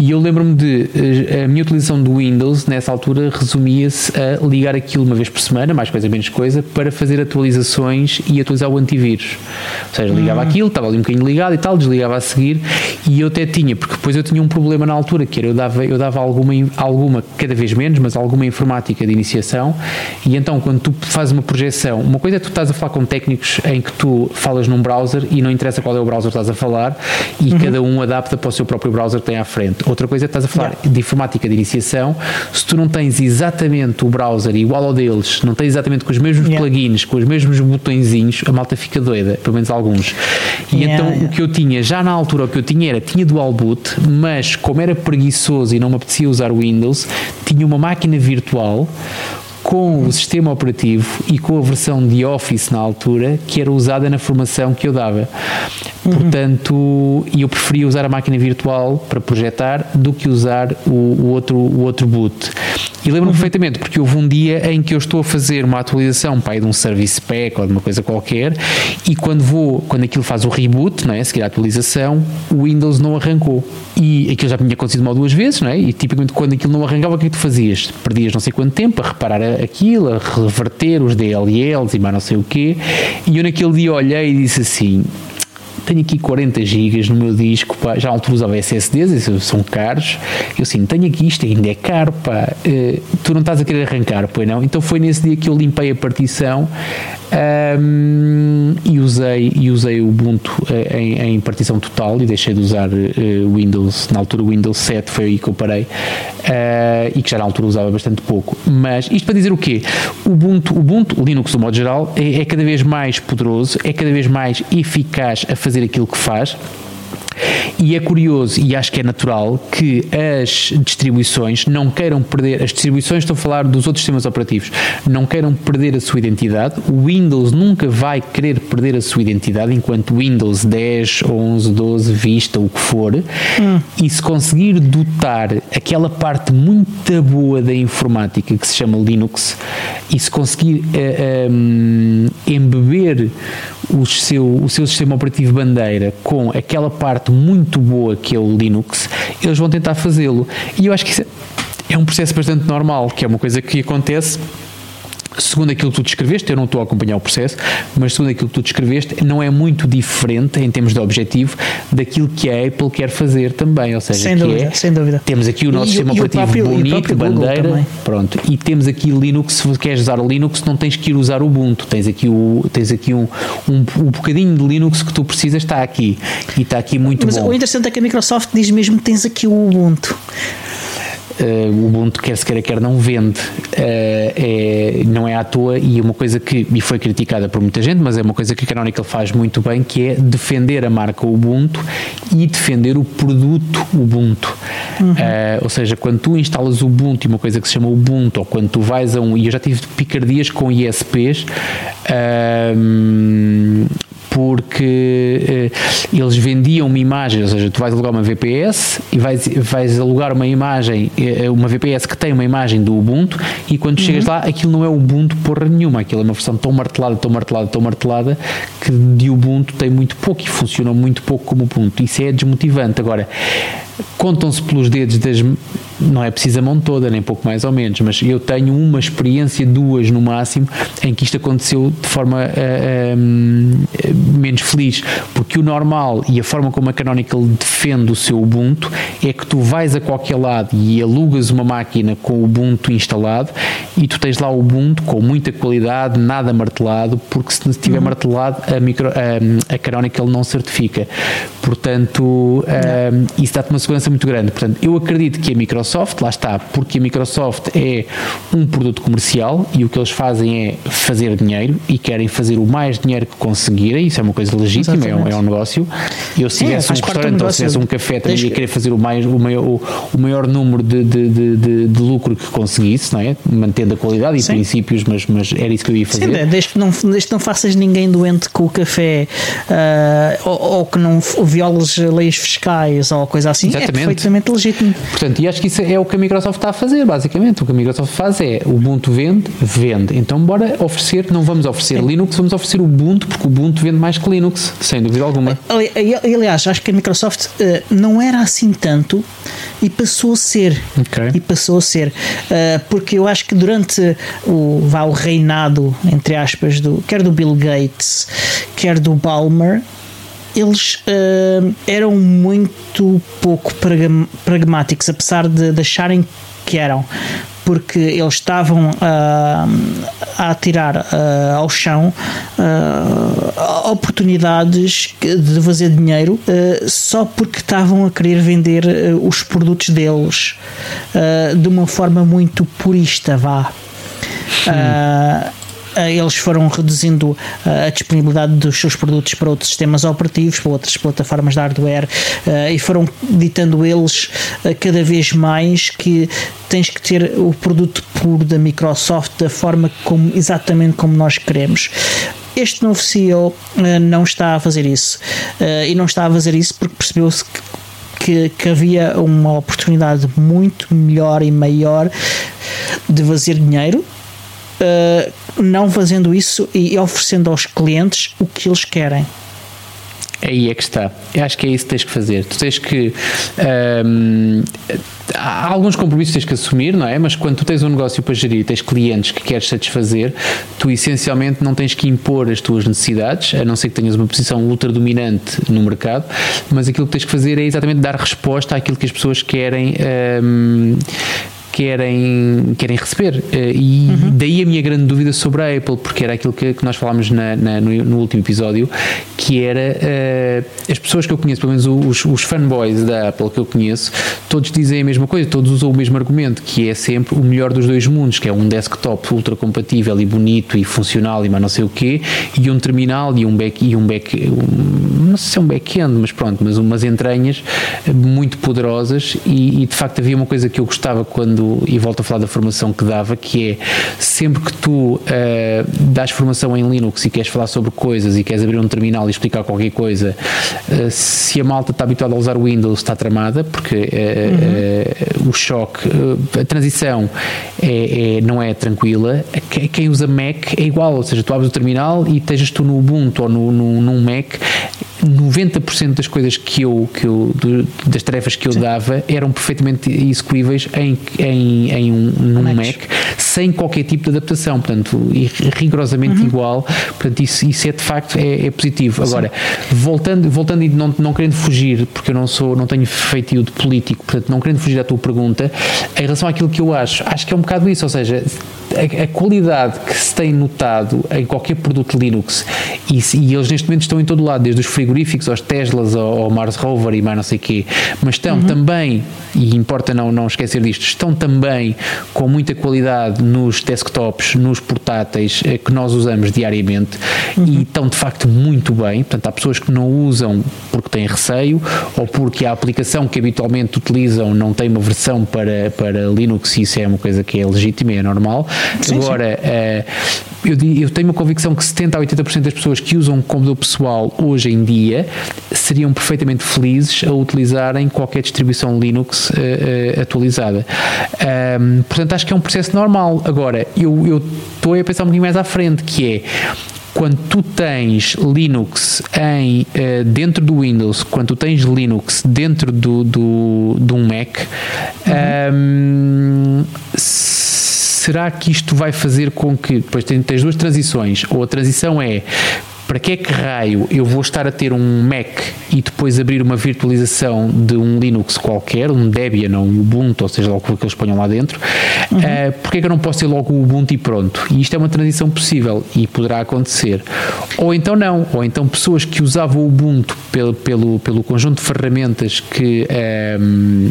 e eu lembro-me de a minha utilização do Windows nessa altura resumia-se a ligar aquilo uma vez por semana, mais coisa menos coisa, para fazer atualizações e atualizar o antivírus. Ou seja, ligava hum. aquilo, estava ali um bocadinho ligado e tal, desligava a seguir e eu até tinha, porque depois eu tinha um problema na altura, que era eu dava, eu dava alguma, alguma, cada vez menos, mas alguma informática de iniciação e então quando tu fazes uma projeção, uma coisa é tu estás a falar com técnicos em que tu falas num browser e não interessa qual é o browser que estás a falar e uhum. cada um adapta para o seu próprio browser que tem à frente. Outra coisa é que estás a falar yeah. de informática de iniciação, se tu não tens exatamente o browser igual ao deles, não tem exatamente com os mesmos yeah. plugins, com os mesmos botõezinhos, a malta fica doida, pelo menos alguns. E yeah, então o que eu tinha, já na altura o que eu tinha era, tinha dual boot, mas como era preguiçoso e não me apetecia usar o Windows, tinha uma máquina virtual com o sistema operativo e com a versão de Office na altura que era usada na formação que eu dava. Uhum. Portanto, eu preferia usar a máquina virtual para projetar do que usar o, o outro, o outro boot. E lembro-me uhum. perfeitamente, porque houve um dia em que eu estou a fazer uma atualização pai, de um service pack ou de uma coisa qualquer, e quando vou, quando aquilo faz o reboot, não é? seguir a atualização, o Windows não arrancou. E aquilo já tinha acontecido uma ou duas vezes, não é? E tipicamente quando aquilo não arrancava, o que é que tu fazias? Perdias não sei quanto tempo a reparar aquilo, a reverter os DLLs e mais não sei o quê. E eu naquele dia olhei e disse assim: tenho aqui 40 gigas no meu disco, pá, já altura usava SSDs, são caros, eu assim, tenho aqui isto, ainda é caro, pá, uh, tu não estás a querer arrancar, pois não? Então foi nesse dia que eu limpei a partição um, e, usei, e usei o Ubuntu eh, em, em, partição total e deixei de usar uh, Windows, na altura Windows 7 foi aí que eu parei e que já na altura usava bastante pouco. Mas isto para dizer o quê? Ubuntu, Ubuntu Linux do modo geral, é, é cada vez mais poderoso, é cada vez mais eficaz a fazer aquilo que faz e é curioso e acho que é natural que as distribuições não queiram perder, as distribuições, estou a falar dos outros sistemas operativos, não queiram perder a sua identidade. O Windows nunca vai querer perder a sua identidade enquanto Windows 10, 11, 12, Vista, o que for. Hum. E se conseguir dotar aquela parte muito boa da informática que se chama Linux e se conseguir uh, eh, um, eh, embeber o seu, o seu sistema operativo bandeira com aquela parte muito boa que é o Linux, eles vão tentar fazê-lo. E eu acho que isso é um processo bastante normal, que é uma coisa que acontece segundo aquilo que tu descreveste, eu não estou a acompanhar o processo, mas segundo aquilo que tu descreveste, não é muito diferente em termos de objetivo daquilo que a Apple quer fazer também, ou seja, sem dúvida, é, sem dúvida. temos aqui o nosso e, sistema e operativo próprio, bonito, bandeira, pronto, e temos aqui Linux, se queres usar o Linux, não tens que ir usar o Ubuntu, tens aqui, o, tens aqui um, um, um bocadinho de Linux que tu precisas, está aqui, e está aqui muito mas bom. Mas o interessante é que a Microsoft diz mesmo que tens aqui o Ubuntu o Ubuntu quer se queira quer não vende uh, é, não é à toa e uma coisa que me foi criticada por muita gente mas é uma coisa que a Canonical faz muito bem que é defender a marca Ubuntu e defender o produto Ubuntu uhum. uh, ou seja, quando tu instalas o Ubuntu e uma coisa que se chama Ubuntu ou quando tu vais a um, e eu já tive picardias com ISPs porque eh, eles vendiam uma imagem, ou seja, tu vais alugar uma VPS e vais, vais alugar uma imagem, eh, uma VPS que tem uma imagem do Ubuntu e quando uhum. chegas lá aquilo não é Ubuntu porra nenhuma, aquilo é uma versão tão martelada, tão martelada, tão martelada que de Ubuntu tem muito pouco e funciona muito pouco como Ubuntu. Isso é desmotivante. Agora, contam-se pelos dedos das não é preciso a mão toda, nem pouco mais ou menos, mas eu tenho uma experiência, duas no máximo, em que isto aconteceu de forma uh, uh, menos feliz, porque o normal e a forma como a Canonical defende o seu Ubuntu é que tu vais a qualquer lado e alugas uma máquina com o Ubuntu instalado e tu tens lá o Ubuntu com muita qualidade, nada martelado, porque se estiver uhum. martelado a, micro, a, a Canonical não certifica. Portanto, uh, isso dá-te uma segurança muito grande. Portanto, eu acredito que a Microsoft Microsoft, lá está, porque a Microsoft é um produto comercial e o que eles fazem é fazer dinheiro e querem fazer o mais dinheiro que conseguirem, isso é uma coisa legítima, é um, é um, negócio. Eu se tivesse é, um restaurante ou se tivesse um café também ia querer fazer o, mais, o, maior, o, o maior número de, de, de, de, lucro que conseguisse, não é? Mantendo a qualidade e Sim. princípios, mas, mas era isso que eu ia fazer. Sim, desde que não, desde que não faças ninguém doente com o café uh, ou, ou, que não violes leis fiscais ou coisa assim, é Exatamente. é perfeitamente legítimo. Portanto, e acho que isso é o que a Microsoft está a fazer, basicamente. O que a Microsoft faz é o Ubuntu vende, vende. Então, bora oferecer, não vamos oferecer Linux, vamos oferecer o Ubuntu, porque o Ubuntu vende mais que Linux, sem dúvida alguma. Aliás, acho que a Microsoft uh, não era assim tanto e passou a ser. Okay. E passou a ser. Uh, porque eu acho que durante o, vá, o reinado, entre aspas, do, quer do Bill Gates, quer do Balmer, eles uh, eram muito pouco pragmáticos, apesar de, de acharem que eram porque eles estavam uh, a atirar uh, ao chão uh, oportunidades de fazer dinheiro só porque estavam a querer vender os produtos deles de uma forma muito purista, vá. Eles foram reduzindo a disponibilidade dos seus produtos para outros sistemas operativos, para outras plataformas de hardware e foram ditando eles cada vez mais que tens que ter o produto puro da Microsoft da forma como exatamente como nós queremos. Este novo CEO não está a fazer isso e não está a fazer isso porque percebeu-se que que, que, havia uma oportunidade muito melhor e maior de fazer dinheiro, uh, não fazendo isso e oferecendo aos clientes o que eles querem. Aí é que está. Eu acho que é isso que tens que fazer. Tu tens que. Um, há alguns compromissos que tens que assumir, não é? Mas quando tu tens um negócio para gerir, tens clientes que queres satisfazer, tu essencialmente não tens que impor as tuas necessidades, a não ser que tenhas uma posição ultra dominante no mercado, mas aquilo que tens que fazer é exatamente dar resposta àquilo que as pessoas querem. Um, querem, querem receber. Eh, e uhum. daí a minha grande dúvida sobre a Apple, porque era aquilo que, que nós falámos na, na, no, no, último episódio, que era uh, as pessoas que eu conheço, pelo menos os, os fanboys da Apple que eu conheço, todos dizem a mesma coisa, todos usam o mesmo argumento, que é sempre o melhor dos dois mundos, que é um desktop ultra compatível e bonito e funcional e mais não sei o quê, e um terminal e um back, e um back um, não sei se é um back-end, mas pronto, mas umas entranhas muito poderosas e, e de facto havia uma coisa que eu gostava quando e volto a falar da formação que dava, que é sempre que tu uh, dás formação em Linux e queres falar sobre coisas e queres abrir um terminal e explicar qualquer coisa, uh, se a malta está habituada a usar o Windows, está tramada, porque uh, uhum. o choque, a transição é, é, não é tranquila. Quem usa Mac é igual, ou seja, tu abres o terminal e estejas tu no Ubuntu ou no, no, num Mac, 90% das coisas que eu, que eu das tarefas que eu Sim. dava eram perfeitamente execuíveis em, em, em um, num Mac. Mac sem qualquer tipo de adaptação, portanto, rigorosamente uhum. igual, portanto, isso, isso é de facto é, é positivo. Agora, voltando, voltando e não, não querendo fugir, porque eu não sou, não tenho feitio de político, portanto, não querendo fugir à tua pergunta, em relação àquilo que eu acho, acho que é um bocado isso, ou seja, a, a qualidade que se tem notado em qualquer produto Linux, e, e, eles neste momento estão em todo lado, desde os frigoríficos aos Teslas ao, ao Mars Rover e mais não sei o quê, mas estão uhum. também, e importa não, não esquecer disto, estão também com muita qualidade nos desktops, nos portáteis eh, que nós usamos diariamente uhum. e estão de facto muito bem. Portanto, há pessoas que não usam porque têm receio ou porque a aplicação que habitualmente utilizam não tem uma versão para, para Linux e isso é uma coisa que é legítima e é normal. Sim, Agora, sim. Uh, eu, eu, tenho uma convicção que 70 a 80% das pessoas que usam um computador pessoal hoje em dia seriam perfeitamente felizes a utilizarem qualquer distribuição Linux uh, uh, atualizada. Portanto, acho que é um processo normal. Agora, eu estou a pensar um bocadinho mais à frente, que é quando tu tens Linux em, dentro do Windows, quando tu tens Linux dentro do, do, de um Mac, uhum. um, será que isto vai fazer com que depois tens duas transições, ou a transição é para que é que raio eu vou estar a ter um Mac e depois abrir uma virtualização de um Linux qualquer, um Debian ou um Ubuntu, ou seja, logo o que eles ponham lá dentro, uhum. uh, porque é que eu não posso ter logo o Ubuntu e pronto? E isto é uma transição possível e poderá acontecer. Ou então não, ou então pessoas que usavam o Ubuntu pelo, pelo, pelo conjunto de ferramentas que, um, ehm,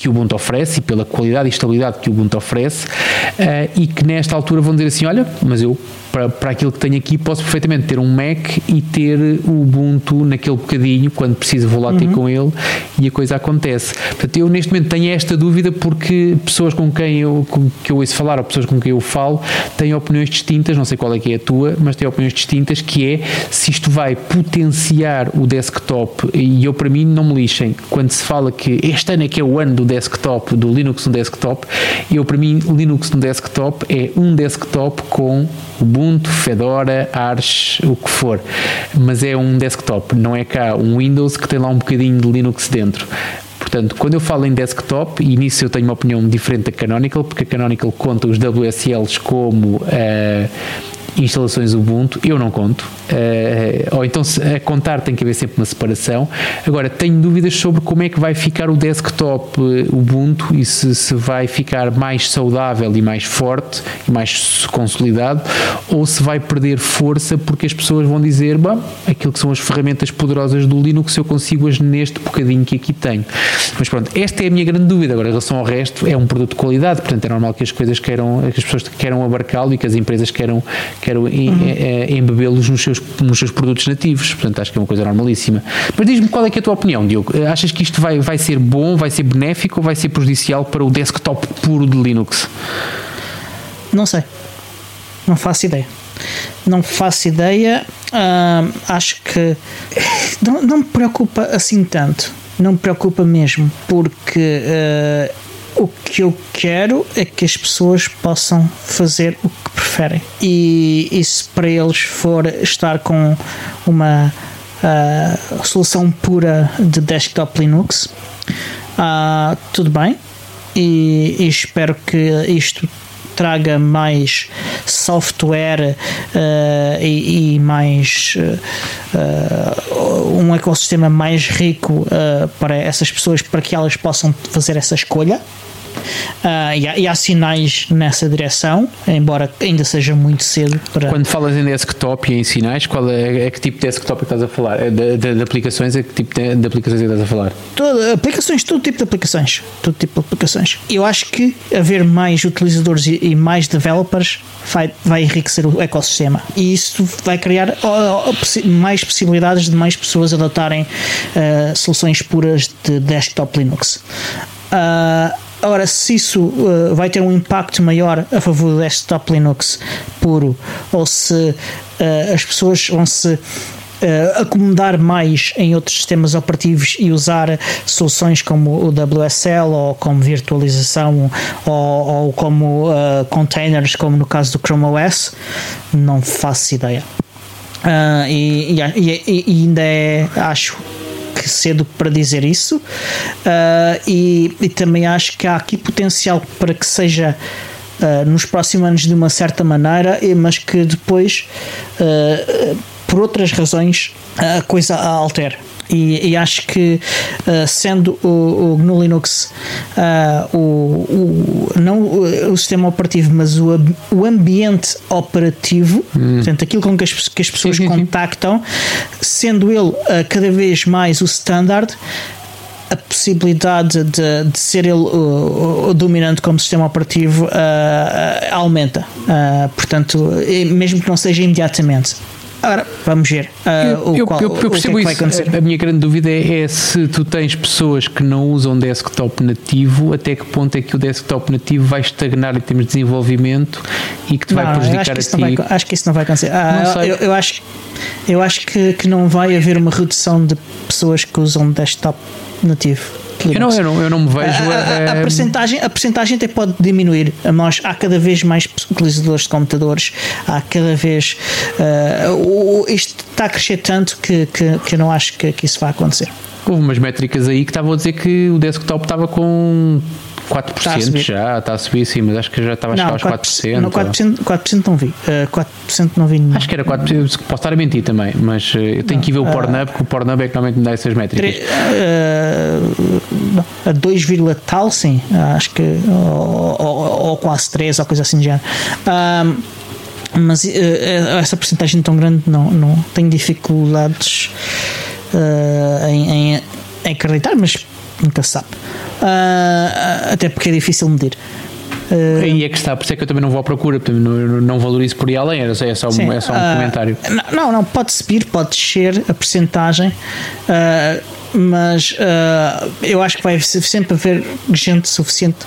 que o Ubuntu oferece e pela qualidade e estabilidade que o Ubuntu oferece uh, e que nesta altura vão dizer assim, olha, mas eu para, para aquilo que tenho aqui, posso perfeitamente ter um Mac e ter o Ubuntu naquele bocadinho, quando preciso vou lá ter uhum. com ele e a coisa acontece. Portanto, eu neste momento tenho esta dúvida porque pessoas com quem eu, com, que eu ouço falar ou pessoas com quem eu falo têm opiniões distintas, não sei qual é que é a tua, mas têm opiniões distintas, que é se isto vai potenciar o desktop e eu para mim não me lixem, quando se fala que este ano é que é o ano do desktop, do Linux no desktop, eu para mim Linux no desktop é um desktop com Ubuntu, Fedora, Arch, o que for. Mas é um desktop, não é cá um Windows que tem lá um bocadinho de Linux dentro. Portanto, quando eu falo em desktop, e nisso eu tenho uma opinião diferente da Canonical, porque a Canonical conta os WSLs como uh, instalações Ubuntu, eu não conto. Uh, ou então, a contar, tem que haver sempre uma separação. Agora, tenho dúvidas sobre como é que vai ficar o desktop Ubuntu e se, se vai ficar mais saudável e mais forte e mais consolidado, ou se vai perder força porque as pessoas vão dizer, bom, aquilo que são as ferramentas poderosas do Linux eu consigo-as neste bocadinho que aqui tenho. Mas pronto, esta é a minha grande dúvida. Agora, em relação ao resto, é um produto de qualidade, portanto é normal que as coisas queiram, que as pessoas queiram abarcá-lo e que as empresas queiram, queiram uhum. embebê-los nos seus, nos seus produtos nativos. Portanto, acho que é uma coisa normalíssima. Mas diz-me qual é que é a tua opinião, Diogo? Achas que isto vai, vai ser bom, vai ser benéfico ou vai ser prejudicial para o desktop puro de Linux? Não sei. Não faço ideia. Não faço ideia. Acho que não, não me preocupa assim tanto. Não me preocupa mesmo, porque uh, o que eu quero é que as pessoas possam fazer o que preferem. E, e se para eles for estar com uma uh, solução pura de desktop Linux, uh, tudo bem. E, e espero que isto traga mais software uh, e, e, mais uh, um ecossistema mais rico para essas pessoas para que elas possam fazer essa escolha Uh, e, há, e, há, sinais nessa direção, embora ainda seja muito cedo para. Quando falas em desktop e em sinais, qual é, é que tipo de desktop estás a falar? É de, de, de, aplicações, é que tipo de, de aplicações estás a falar? Todo, aplicações, todo tipo de aplicações. Todo tipo de aplicações. Eu acho que haver mais utilizadores e, e mais developers vai, vai enriquecer o ecossistema e isso vai criar mais possibilidades de mais pessoas adotarem uh, soluções puras de desktop Linux. Uh, Ora, se isso uh, vai ter um impacto maior a favor do desktop Linux puro, ou se uh, as pessoas vão se Uh, acomodar mais em outros sistemas operativos e usar soluções como o WSL ou como virtualização ou, ou como uh, containers, como no caso do Chrome OS, não faço ideia. Uh, e, e, e, ainda é, acho, que cedo para dizer isso, uh, e, e, também acho que há aqui potencial para que seja uh, nos próximos anos de uma certa maneira, mas que depois, uh, por outras razões, a coisa altere. E, e acho que uh, sendo o, o GNU Linux uh, o, o, não o, o, sistema operativo, mas o, o ambiente operativo, hum. portanto, aquilo com que as, que as pessoas sim, contactam, sendo ele uh, cada vez mais o standard, a possibilidade de, de ser ele o, o, dominante como sistema operativo uh, aumenta. Uh, portanto, mesmo que não seja imediatamente. Ora, vamos ver uh, eu, qual, eu, eu, percebo que é que isso. A minha grande dúvida é, é, se tu tens pessoas que não usam desktop nativo, até que ponto é que o desktop nativo vai estagnar em termos de desenvolvimento e que te não, vai prejudicar a ti? Vai, acho que isso não vai acontecer. Ah, eu, eu, acho, eu acho que, que não vai haver uma redução de pessoas que usam desktop nativo. Eu não, eu, não, eu não me vejo. A, a, a, a, percentagem, a percentagem até pode diminuir. Nós, há cada vez mais utilizadores de computadores, há cada vez. Uh, isto está a crescer tanto que, que, que eu não acho que, que isso vai acontecer. Houve umas métricas aí que estavam a dizer que o desktop estava com 4% está já, está a subir sim, mas acho que já estava a chegar aos 4%. Não, 4%, 4% não vi. Uh, eh, 4% não vi. Acho que era 4%, posso estar a mentir também, mas uh, eu tenho não, que ir ver o uh, Pornhub, porque o Pornhub é que normalmente me dá essas métricas. Uh, a 2, tal, sim, acho que, ou, ou, ou quase 3, ou coisa assim de género. mas essa porcentagem tão grande não, não tenho dificuldades em, em, em acreditar, mas nunca se sabe uh, até porque é difícil medir. Uh, Aí é que está, por isso é que eu também não vou à procura, não, não valorizo por aí além, é só, é só, um, é só um uh, comentário. Não, não, pode subir, pode descer a percentagem, uh, mas eu acho que vai sempre haver gente suficiente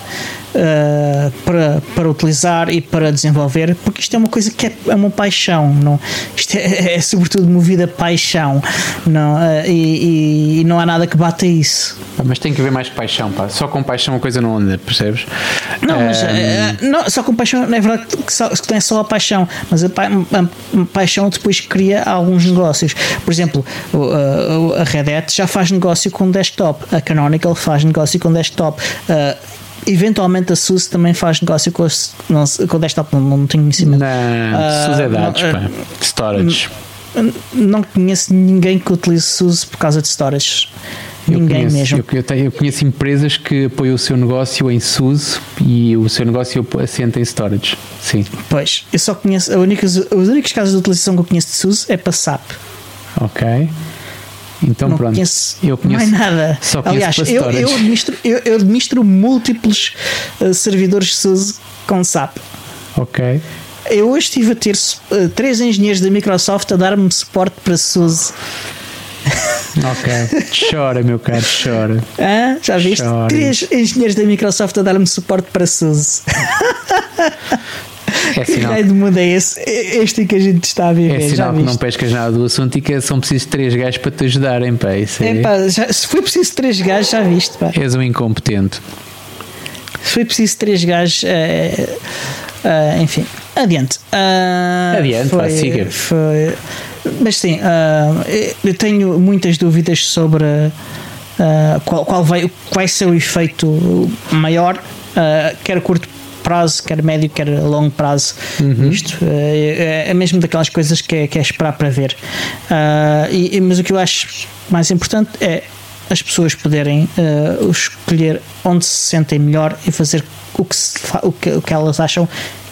uh, para, para utilizar e para desenvolver, porque isto é uma coisa que é, é uma paixão, não? isto é, é sobretudo movida paixão não? Uh, e, e, não há nada que bata isso. Mas tem que haver mais paixão, pá. só com paixão a coisa não anda, percebes? Não, mas uh, não, só com paixão, não é verdade que, só, que tem só a paixão, mas a, pa, a, paixão depois cria alguns negócios. Por exemplo, a Red Hat já faz negócio com desktop, a Canonical faz negócio com desktop. Uh, eventualmente a SUSE também faz negócio com, não, com o desktop, não, não tenho conhecimento. Não, uh, SUSE é dados, não, pá. storage. Não conheço ninguém que utilize SUSE por causa de storage. Eu Ninguém conheço, mesmo. Eu, eu, conheço empresas que apoiam o seu negócio em SUSE e o seu negócio assenta em storage. Sim. Pois, eu só conheço. A única, os únicos casos de utilização que eu conheço de SUSE é para SAP. Ok. Então não pronto. Conheço eu conheço mais nada. Só Aliás, eu, eu, administro, eu, eu administro múltiplos uh, servidores SUSE com SAP. Ok. Eu hoje estive a ter uh, três engenheiros da Microsoft a dar-me suporte para SUSE. Ok. Chora, meu caro, chora. Ah, já viste? Chora. Três engenheiros da Microsoft a dar-me suporte para SUSE. É sinal. Que mundo é esse? Este que a gente está a viver. É sinal que não pescas nada do assunto e que são precisos três gajos para te ajudarem, pá. Isso é... é pá, já, se foi preciso três gajos, já viste, pá. És um incompetente. Se foi preciso três gajos, é, é, enfim, adiante. Uh, adiante, foi, pá, siga. Foi, mas sim, uh, eu tenho muitas dúvidas sobre uh, qual, qual, vai, qual vai ser o efeito maior, uh, quer a curto prazo, quer médio, quer longo prazo. Uhum. Isto é, é, mesmo daquelas coisas que é, que é esperar para ver. E, mas o que eu acho mais importante é as pessoas poderem escolher onde se sentem melhor e fazer o que, se, o que, o que elas acham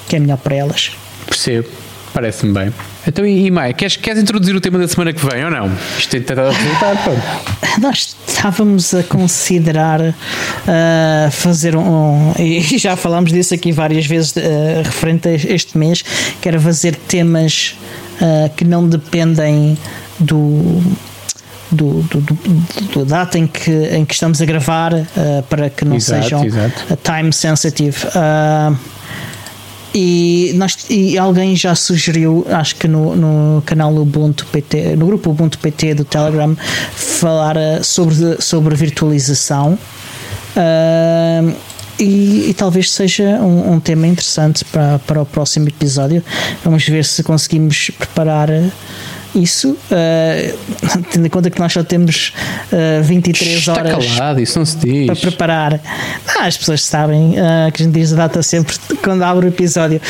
que é melhor para elas. Percebo. Parece-me bem. Então, e, e Maia, queres, queres introduzir o tema da semana que vem ou não? Isto tem tentado resultar, pô. Nós estávamos a considerar uh, fazer um, E já falámos disso aqui várias vezes, uh, referente a este mês, que era fazer temas uh, que não dependem do. Do, do, do, do, data em que, em que estamos a gravar uh, para que não exato, sejam exato. time sensitive. Uh, e, nós, e alguém já sugeriu, acho que no, no canal Ubuntu PT, no grupo Ubuntu PT do Telegram, falar eh, sobre, sobre virtualização. Uh, e, e, talvez seja um, um, tema interessante para, para o próximo episódio. Vamos ver se conseguimos preparar isso, uh, tendo em conta que nós só temos uh, eh, 23 Está horas calado, isso não se diz. para preparar. Ah, as pessoas sabem uh, que a gente diz a data sempre quando abre o episódio.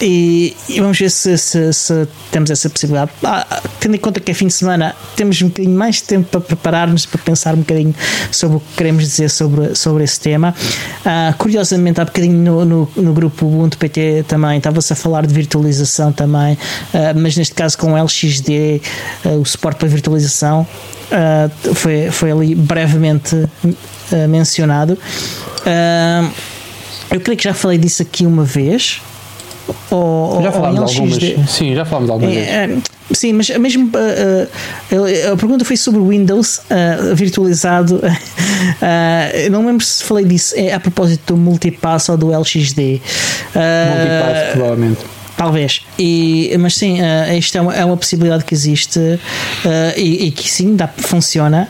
E, e, vamos ver se, se, se temos essa possibilidade. Ah, tendo em conta que é fim de semana, temos um bocadinho mais de tempo para preparar-nos, para pensar um bocadinho sobre o que queremos dizer sobre, sobre esse tema. curiosamente, há bocadinho no, no, no grupo Ubuntu PT também estava-se a falar de virtualização também, mas neste caso com LXD, uh, o suporte para virtualização, uh, foi, foi ali brevemente uh, mencionado. eu creio que já falei disso aqui uma vez. Ou, já falámos algumas. Sim, já falámos algumas vezes. Sim, mas mesmo uh, a pergunta foi sobre Windows uh, virtualizado. Uh, não lembro se falei disso é a propósito do multipass ou do LXD. multipass, provavelmente. Talvez. E, mas sim, uh, isto é uma, é uma possibilidade que existe uh, e, e, que sim, dá, funciona.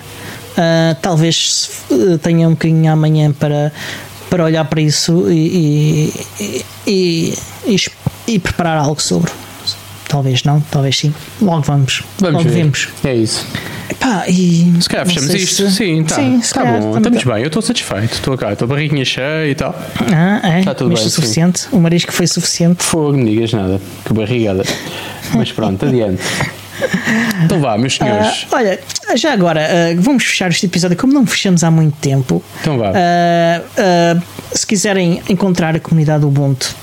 Uh, talvez tenha um bocadinho amanhã para, para olhar para isso e, e, e, e preparar algo sobre. Talvez não, talvez sim. Logo vamos. vamos Logo ver. vemos. É isso. Epá, e se calhar fechamos isto. Se... Sim, tá. Sim, tá bom. Estamos bem, eu estou satisfeito. Estou cá, estou barriguinha cheia e tal. Ah, é? Está tudo Mas bem. suficiente? Sim. O marisco foi suficiente? Fogo, não digas nada. Que barrigada. Mas pronto, adiante. Então vá, meus senhores. Uh, olha, já agora, uh, vamos fechar este episódio, como não fechamos há muito tempo. Então vá. Uh, se quiserem encontrar a comunidade Ubuntu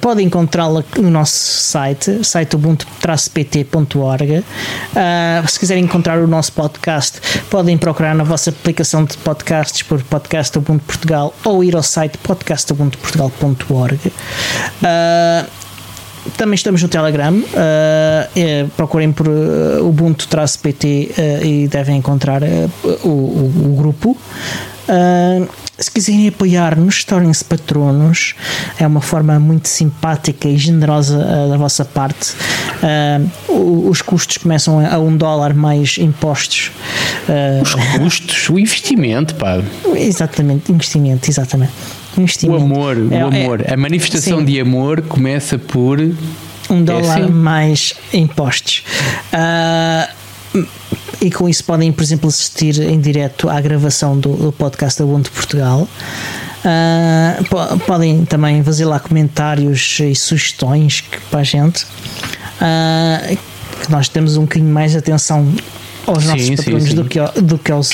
Podem encontrá-la no nosso site, site ubuntu-pt.org. Uh, se quiserem encontrar o nosso podcast, podem procurar na vossa aplicação de podcasts por Podcast Ubuntu Portugal ou ir ao site podcastubuntuportugal.org. Uh, também estamos no Telegram. Uh, é, procurem por uh, Ubuntu-PT uh, e devem encontrar o, o, o, grupo. Se quiserem apoiar-nos, tornem-se patronos. É uma forma muito simpática e generosa uh, da vossa parte. Uh, os custos começam a um dólar mais impostos. Uh, os custos, o investimento, pá. Exatamente, investimento, exatamente. Investimento. O amor, é, o amor. É, a manifestação sim. de amor começa por um dólar é assim? mais impostos. Uh, e com isso podem, por exemplo, assistir em direto à gravação do, do podcast da Ubuntu Portugal. Uh, podem também fazer lá comentários e sugestões para a gente. Uh, que nós temos um bocadinho mais de atenção aos nossos sim, patronos sim, sim. do que, do que aos,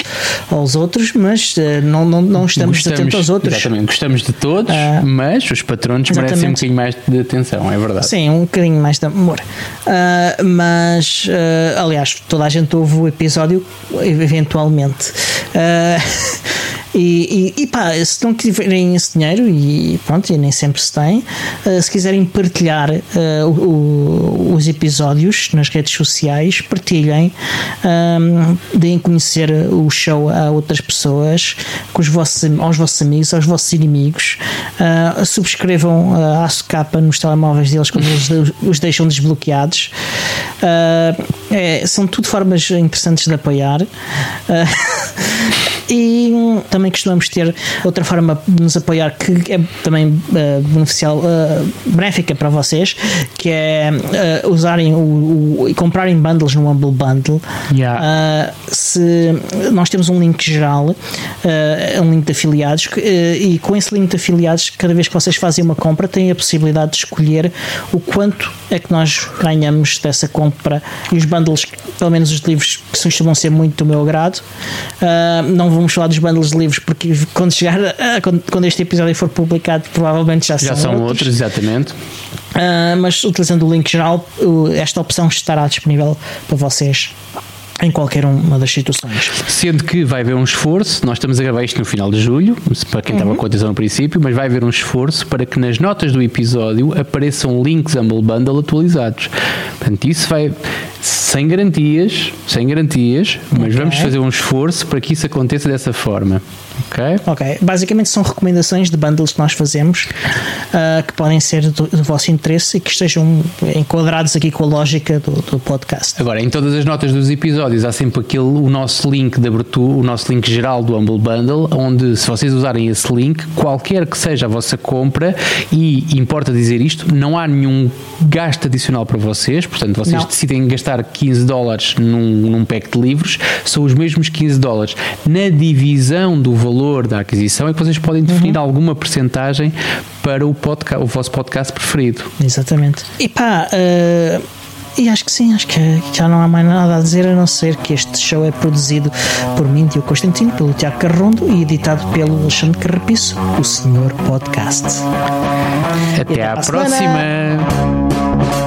aos outros, mas uh, não, não, não estamos gostamos, atentos aos outros. Exatamente, gostamos de todos, uh, mas os patronos exatamente. merecem um bocadinho mais de atenção, é verdade. Sim, um bocadinho mais de amor. Uh, mas, aliás, toda a gente ouve o episódio eventualmente. E, e, e pá, se não tiverem esse dinheiro, e pronto, e nem sempre se tem, uh, se quiserem partilhar uh, o, os episódios nas redes sociais, partilhem, um, ehm, deem conhecer o show a outras pessoas, com os vossos, aos vossos amigos, aos vossos inimigos, uh, subscrevam a ASCAPA nos telemóveis deles quando eles os deixam desbloqueados. É, são tudo formas interessantes de apoiar. e também costumamos ter outra forma de nos apoiar que é também uh, beneficial, uh, benéfica para vocês, que é uh, usarem o, o, comprarem bundles no Humble Bundle. Yeah. se nós temos um link geral, um link de afiliados, e com esse link de afiliados, cada vez que vocês fazem uma compra, têm a possibilidade de escolher o quanto é que nós ganhamos dessa compra e os bundles, pelo menos os livros que costumam ser muito do meu agrado, não vamos falar dos bundles de livros, porque quando chegar, quando, quando este episódio for publicado, provavelmente já, já são, são outros. outros exatamente. Uh, mas utilizando o link geral, esta opção estará disponível para vocês em qualquer uma das situações. Sendo que vai haver um esforço, nós estamos a gravar isto no final de julho, para quem uhum. estava com atenção no princípio, mas vai haver um esforço para que nas notas do episódio apareçam links Humble Bundle atualizados. Portanto, isso vai sem garantias, sem garantias, mas okay. vamos fazer um esforço para que isso aconteça dessa forma. Ok? Ok. Basicamente são recomendações de bundles que nós fazemos uh, que podem ser do, do, vosso interesse e que estejam enquadrados aqui com a lógica do, do, podcast. Agora, em todas as notas dos episódios há sempre aquele, o nosso link de abertura, o nosso link geral do Humble Bundle, onde se vocês usarem esse link, qualquer que seja a vossa compra, e importa dizer isto, não há nenhum gasto adicional para vocês, portanto, vocês não. decidem gastar 15 dólares num, num pack de livros, são os mesmos 15 dólares. Na divisão do valor da aquisição é que vocês podem definir uhum. alguma percentagem para o, podcast, o vosso podcast preferido. Exatamente. E pá, uh, e acho que sim, acho que já não há mais nada a dizer a não ser que este show é produzido por mim, Diogo Constantino, pelo Tiago Carrondo e editado pelo Alexandre Carrapiço, o Senhor Podcast. Até, até à próxima!